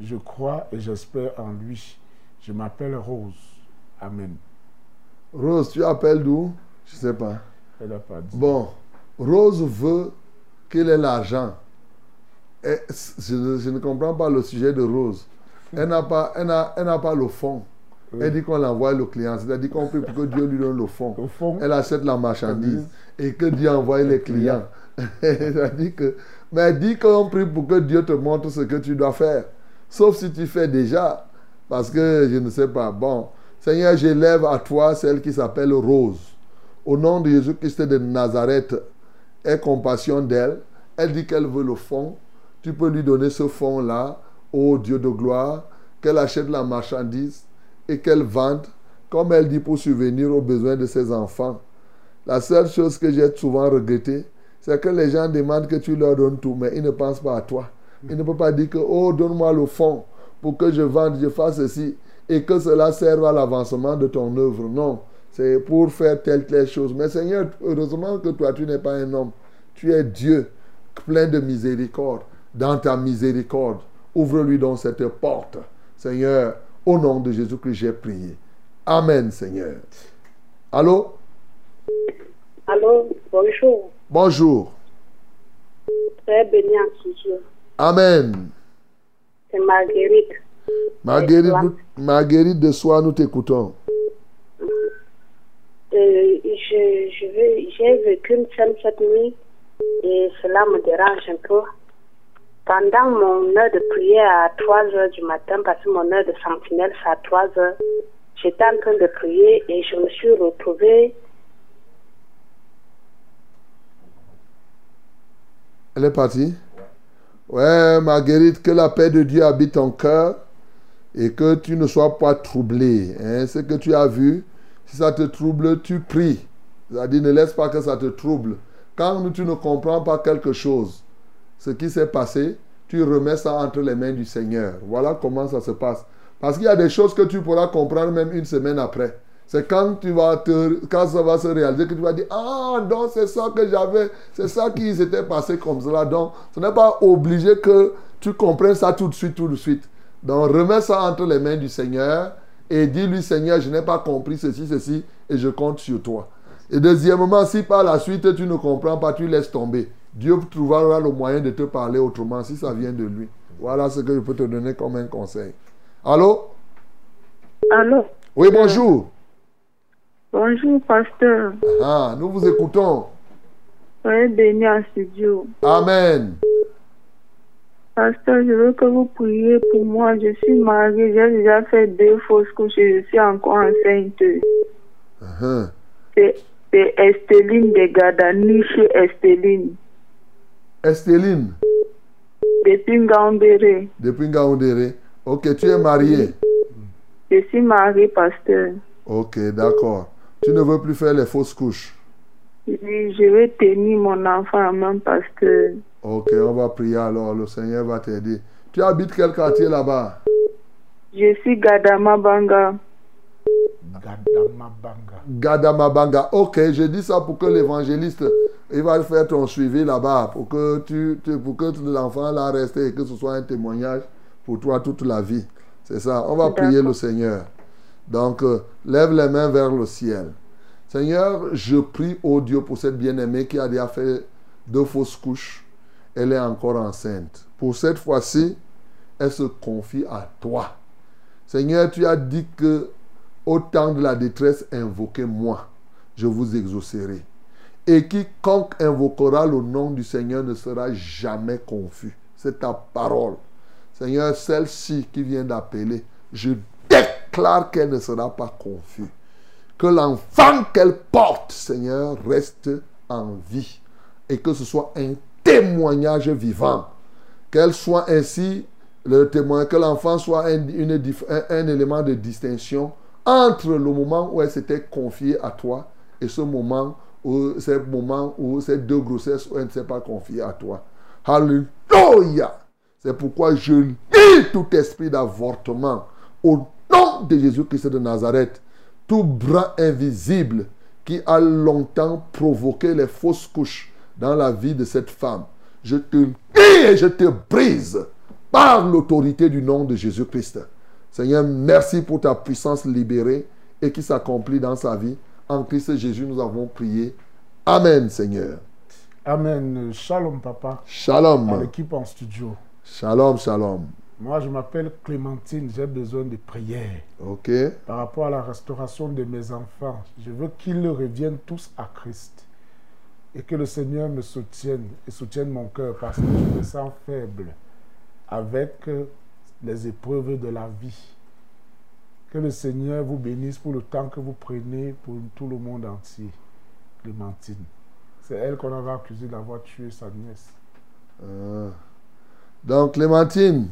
Je crois et j'espère en lui. Je m'appelle Rose. Amen. Rose, tu appelles d'où? Je ne sais pas. Elle n'a pas dit. Bon, Rose veut qu'il ait l'argent. Je, je ne comprends pas le sujet de Rose. Elle n'a pas, elle n'a- elle pas le fond. Elle dit qu'on envoie le client, c'est-à-dire qu'on prie pour que Dieu lui donne le fond, Elle achète la marchandise et que Dieu envoie les clients. C'est-à-dire <laughs> que, mais elle dit qu'on prie pour que Dieu te montre ce que tu dois faire. Sauf si tu fais déjà. Parce que je ne sais pas. Bon, Seigneur, j'élève à toi celle qui s'appelle Rose. Au nom de Jésus-Christ de Nazareth, aie compassion d'elle. Elle dit qu'elle veut le fond. Tu peux lui donner ce fond-là, ô Dieu de gloire, qu'elle achète la marchandise et qu'elle vende, comme elle dit, pour subvenir aux besoins de ses enfants. La seule chose que j'ai souvent regretté, c'est que les gens demandent que tu leur donnes tout, mais ils ne pensent pas à toi. Ils ne peuvent pas dire que, oh, donne-moi le fond pour que je vende, je fasse ceci, et que cela serve à l'avancement de ton œuvre. Non, c'est pour faire telle, telle chose. Mais Seigneur, heureusement que toi, tu n'es pas un homme. Tu es Dieu, plein de miséricorde. Dans ta miséricorde, ouvre-lui donc cette porte. Seigneur, au nom de Jésus-Christ, j'ai prié. Amen, Seigneur. Allô? Allô, bonjour. Bonjour. Très béni en. Amen. C'est Marguerite. Marguerite, Marguerite de Soie, nous t'écoutons. Euh, je, je j'ai vécu une scène cette nuit et cela me dérange un peu. Pendant mon heure de prière à 3 heures du matin, parce que mon heure de sentinelle c'est à 3 heures, j'étais en train de prier et je me suis retrouvée Elle est partie Ouais, Marguerite, que la paix de Dieu habite ton cœur et que tu ne sois pas troublé. Hein. Ce que tu as vu, si ça te trouble, tu pries. C'est-à-dire, ne laisse pas que ça te trouble. Quand tu ne comprends pas quelque chose, ce qui s'est passé, tu remets ça entre les mains du Seigneur. Voilà comment ça se passe. Parce qu'il y a des choses que tu pourras comprendre même une semaine après. C'est quand tu vas te, quand ça va se réaliser que tu vas dire ah donc c'est ça que j'avais, c'est ça qui s'était passé comme cela. Donc ce n'est pas obligé que tu comprennes ça tout de suite, tout de suite. Donc remets ça entre les mains du Seigneur et dis-lui Seigneur, je n'ai pas compris ceci, ceci et je compte sur toi. Et deuxièmement, si par la suite tu ne comprends pas, tu laisses tomber. Dieu trouvera le moyen de te parler autrement si ça vient de lui. Voilà ce que je peux te donner comme un conseil. Allô? Allô? Oui, bonjour. Bonjour, pasteur. Ah, nous vous écoutons. Soyez béni en studio. Amen. Pasteur, je veux que vous priez pour moi. Je suis mariée, j'ai déjà fait deux fausses couches et je suis encore enceinte. Uh-huh. C'est c'est Esteline de Gadani chez Esteline. Estéline, Depuis Ngambere. depuis Ngaoundéré. Ok, tu es mariée. Je suis mariée, pasteur. Ok, d'accord. Tu ne veux plus faire les fausses couches. Je je vais tenir mon enfant en main, pasteur. Ok, on va prier alors. Le Seigneur va t'aider. Tu habites quel quartier là-bas? Je suis Gadama Banga. Gadama Banga. Gadamabanga. Ok, je dis ça pour que l'évangéliste, il va faire ton suivi là-bas, pour que, tu, tu- pour que l'enfant là reste et que ce soit un témoignage pour toi toute la vie. C'est ça. On va prier le Seigneur. Donc, euh, lève les mains vers le ciel. Seigneur, je prie au Dieu pour cette bien-aimée qui a déjà fait deux fausses couches. Elle est encore enceinte. Pour cette fois-ci, elle se confie à toi. Seigneur, tu as dit que au temps de la détresse, invoquez-moi, je vous exaucerai. Et quiconque invoquera le nom du Seigneur ne sera jamais confus. C'est ta parole. Seigneur, celle-ci qui vient d'appeler, je déclare qu'elle ne sera pas confuse. Que l'enfant qu'elle porte, Seigneur, reste en vie. Et que ce soit un témoignage vivant. Qu'elle soit ainsi le témoin, que l'enfant soit un, élément de distinction entre le moment où elle s'était confiée à toi et ce moment où, ces moments où ces deux grossesses où elle ne s'est pas confiée à toi. Alléluia! C'est pourquoi je lis tout esprit d'avortement au nom de Jésus-Christ de Nazareth. Tout bras invisible qui a longtemps provoqué les fausses couches dans la vie de cette femme. Je te lis et je te brise par l'autorité du nom de Jésus-Christ. Seigneur, merci pour ta puissance libérée et qui s'accomplit dans sa vie. En Christ Jésus, nous avons prié. Amen, Seigneur. Amen. Shalom, papa. À Shalom. l'équipe en studio. Shalom, shalom. Moi, je m'appelle Clémentine, j'ai besoin de prière. Ok. Par rapport à la restauration de mes enfants, je veux qu'ils reviennent tous à Christ. Et que le Seigneur me soutienne et soutienne mon cœur parce que je me sens faible avec les épreuves de la vie. Que le Seigneur vous bénisse pour le temps que vous prenez pour tout le monde entier. Clémentine. C'est elle qu'on avait accusée d'avoir tué sa nièce. Ah. Donc, Clémentine,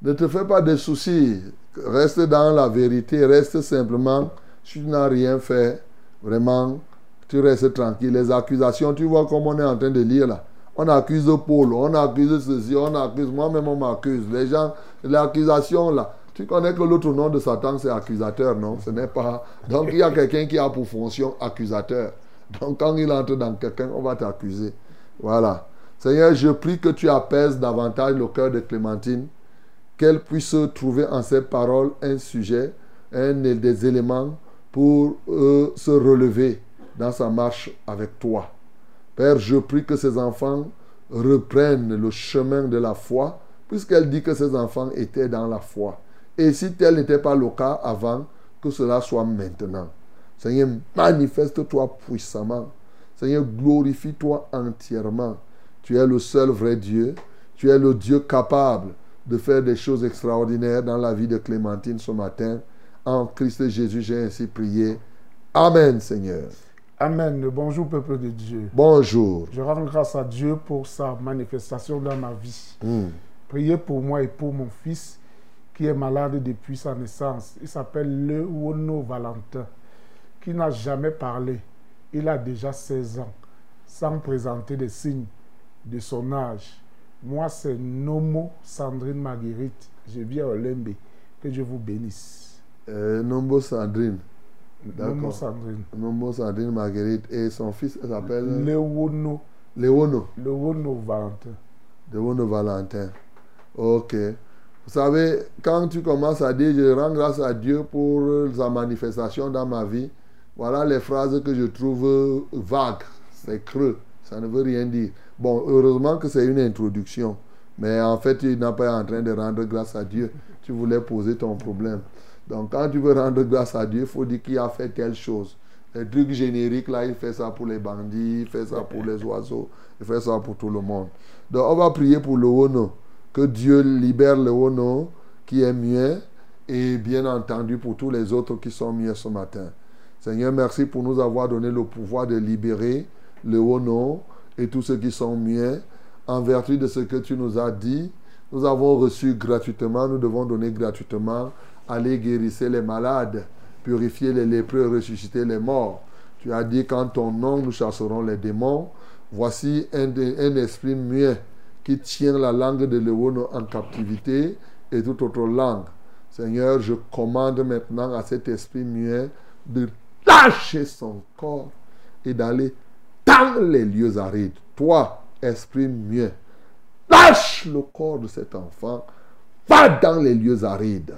ne te fais pas de soucis. Reste dans la vérité. Reste simplement. Si tu n'as rien fait, vraiment, tu restes tranquille. Les accusations, tu vois comme on est en train de lire là. On accuse Paul, on accuse ceci, on accuse, moi-même on m'accuse. Les gens, l'accusation là, tu connais que l'autre nom de Satan c'est accusateur, non? Ce n'est pas. Donc il y a quelqu'un qui a pour fonction accusateur. Donc quand il entre dans quelqu'un, on va t'accuser. Voilà. Seigneur, je prie que tu apaises davantage le cœur de Clémentine, qu'elle puisse trouver en ces paroles un sujet, un des éléments pour euh, se relever dans sa marche avec toi. Père, je prie que ces enfants reprennent le chemin de la foi, puisqu'elle dit que ces enfants étaient dans la foi. Et si tel n'était pas le cas avant, que cela soit maintenant. Seigneur, manifeste-toi puissamment. Seigneur, glorifie-toi entièrement. Tu es le seul vrai Dieu. Tu es le Dieu capable de faire des choses extraordinaires dans la vie de Clémentine ce matin. En Christ Jésus, j'ai ainsi prié. Amen, Seigneur. Amen. Bonjour, peuple de Dieu. Bonjour. Je rends grâce à Dieu pour sa manifestation dans ma vie. Hmm. Priez pour moi et pour mon fils qui est malade depuis sa naissance. Il s'appelle Le Wono Valentin, qui n'a jamais parlé. Il a déjà 16 ans, sans présenter des signes de son âge. Moi, c'est Nomo Sandrine Marguerite. Je viens au Lembe. Que Dieu vous bénisse. Euh, Nombo Sandrine. D'accord. Sandrine. Nombo Sandrine Marguerite. Et son fils elle s'appelle Léono. Le Wono Valentin. Léono Valentin. Ok. Vous savez, quand tu commences à dire je rends grâce à Dieu pour sa manifestation dans ma vie, voilà les phrases que je trouve vagues. C'est creux. Ça ne veut rien dire. Bon, heureusement que c'est une introduction. Mais en fait, tu n'es pas en train de rendre grâce à Dieu. Tu voulais poser ton problème. Donc, quand tu veux rendre grâce à Dieu, il faut dire qu'il a fait telle chose. Les trucs génériques, là, il fait ça pour les bandits, il fait ça pour les oiseaux, il fait ça pour tout le monde. Donc, on va prier pour le Ono. Que Dieu libère le Ono qui est muet et bien entendu pour tous les autres qui sont muets ce matin. Seigneur, merci pour nous avoir donné le pouvoir de libérer le Ono et tous ceux qui sont muets. En vertu de ce que tu nous as dit, nous avons reçu gratuitement, nous devons donner gratuitement, aller guérir les malades, purifier les lépreux, ressusciter les morts. Tu as dit qu'en ton nom, nous chasserons les démons. Voici un, un esprit muet qui tient la langue de Léono en captivité et toute autre langue. Seigneur, je commande maintenant à cet esprit muet de lâcher son corps et d'aller dans les lieux arides. Toi, esprit muet, lâche le corps de cet enfant, va dans les lieux arides.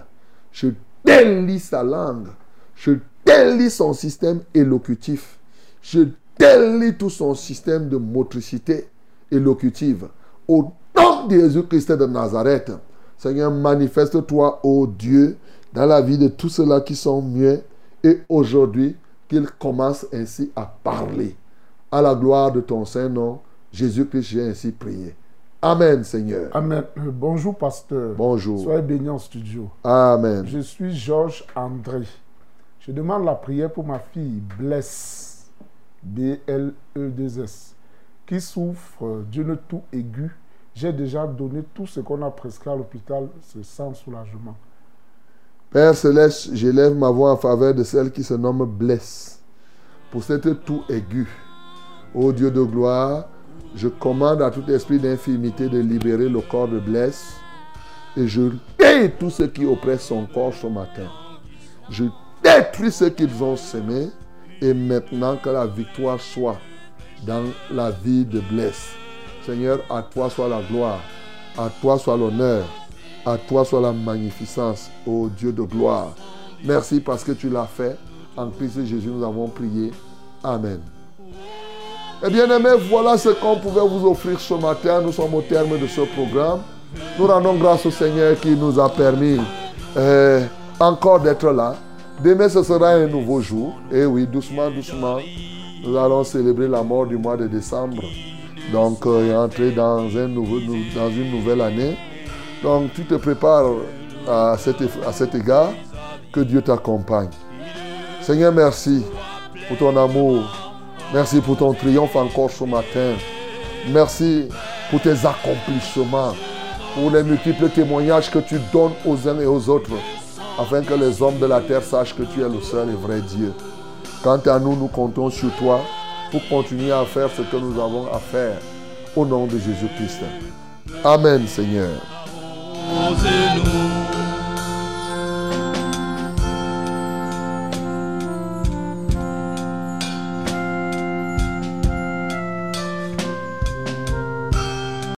Je délie sa langue, je délie son système élocutif, je délie tout son système de motricité élocutive. Au nom de Jésus-Christ de Nazareth, Seigneur, manifeste-toi, ô Dieu, dans la vie de tous ceux-là qui sont muets et aujourd'hui qu'ils commencent ainsi à parler. À la gloire de ton Saint-Nom, Jésus-Christ, j'ai ainsi prié. Amen, Seigneur. Amen. Euh, Bonjour, pasteur. Bonjour. Soyez bénis en studio. Amen. Je suis Georges André. Je demande la prière pour ma fille Bless, B-L-E-2-S, qui souffre d'une toux aiguë. J'ai déjà donné tout ce qu'on a prescrit à l'hôpital, c'est sans soulagement. Père Céleste, j'élève ma voix en faveur de celle qui se nomme Blesse. Pour cette toux aiguë, ô Dieu de gloire, je commande à tout esprit d'infirmité de libérer le corps de Blesse et je paie tout ce qui oppresse son corps ce matin. Je détruis ce qu'ils ont semé et maintenant que la victoire soit dans la vie de Blesse. Seigneur, à toi soit la gloire, à toi soit l'honneur, à toi soit la magnificence, ô Dieu de gloire. Merci parce que tu l'as fait. En Christ Jésus, nous avons prié. Amen. Eh bien, aimés, voilà ce qu'on pouvait vous offrir ce matin. Nous sommes au terme de ce programme. Nous rendons grâce au Seigneur qui nous a permis euh, encore d'être là. Demain, ce sera un nouveau jour. Et oui, doucement, doucement, nous allons célébrer la mort du mois de décembre. Donc, euh, entrer dans, dans une nouvelle année. Donc, tu te prépares à cet, à cet égard. Que Dieu t'accompagne. Seigneur, merci pour ton amour. Merci pour ton triomphe encore ce matin. Merci pour tes accomplissements, pour les multiples témoignages que tu donnes aux uns et aux autres, afin que les hommes de la terre sachent que tu es le seul et vrai Dieu. Quant à nous, nous comptons sur toi pour continuer à faire ce que nous avons à faire. Au nom de Jésus-Christ. Amen, Seigneur.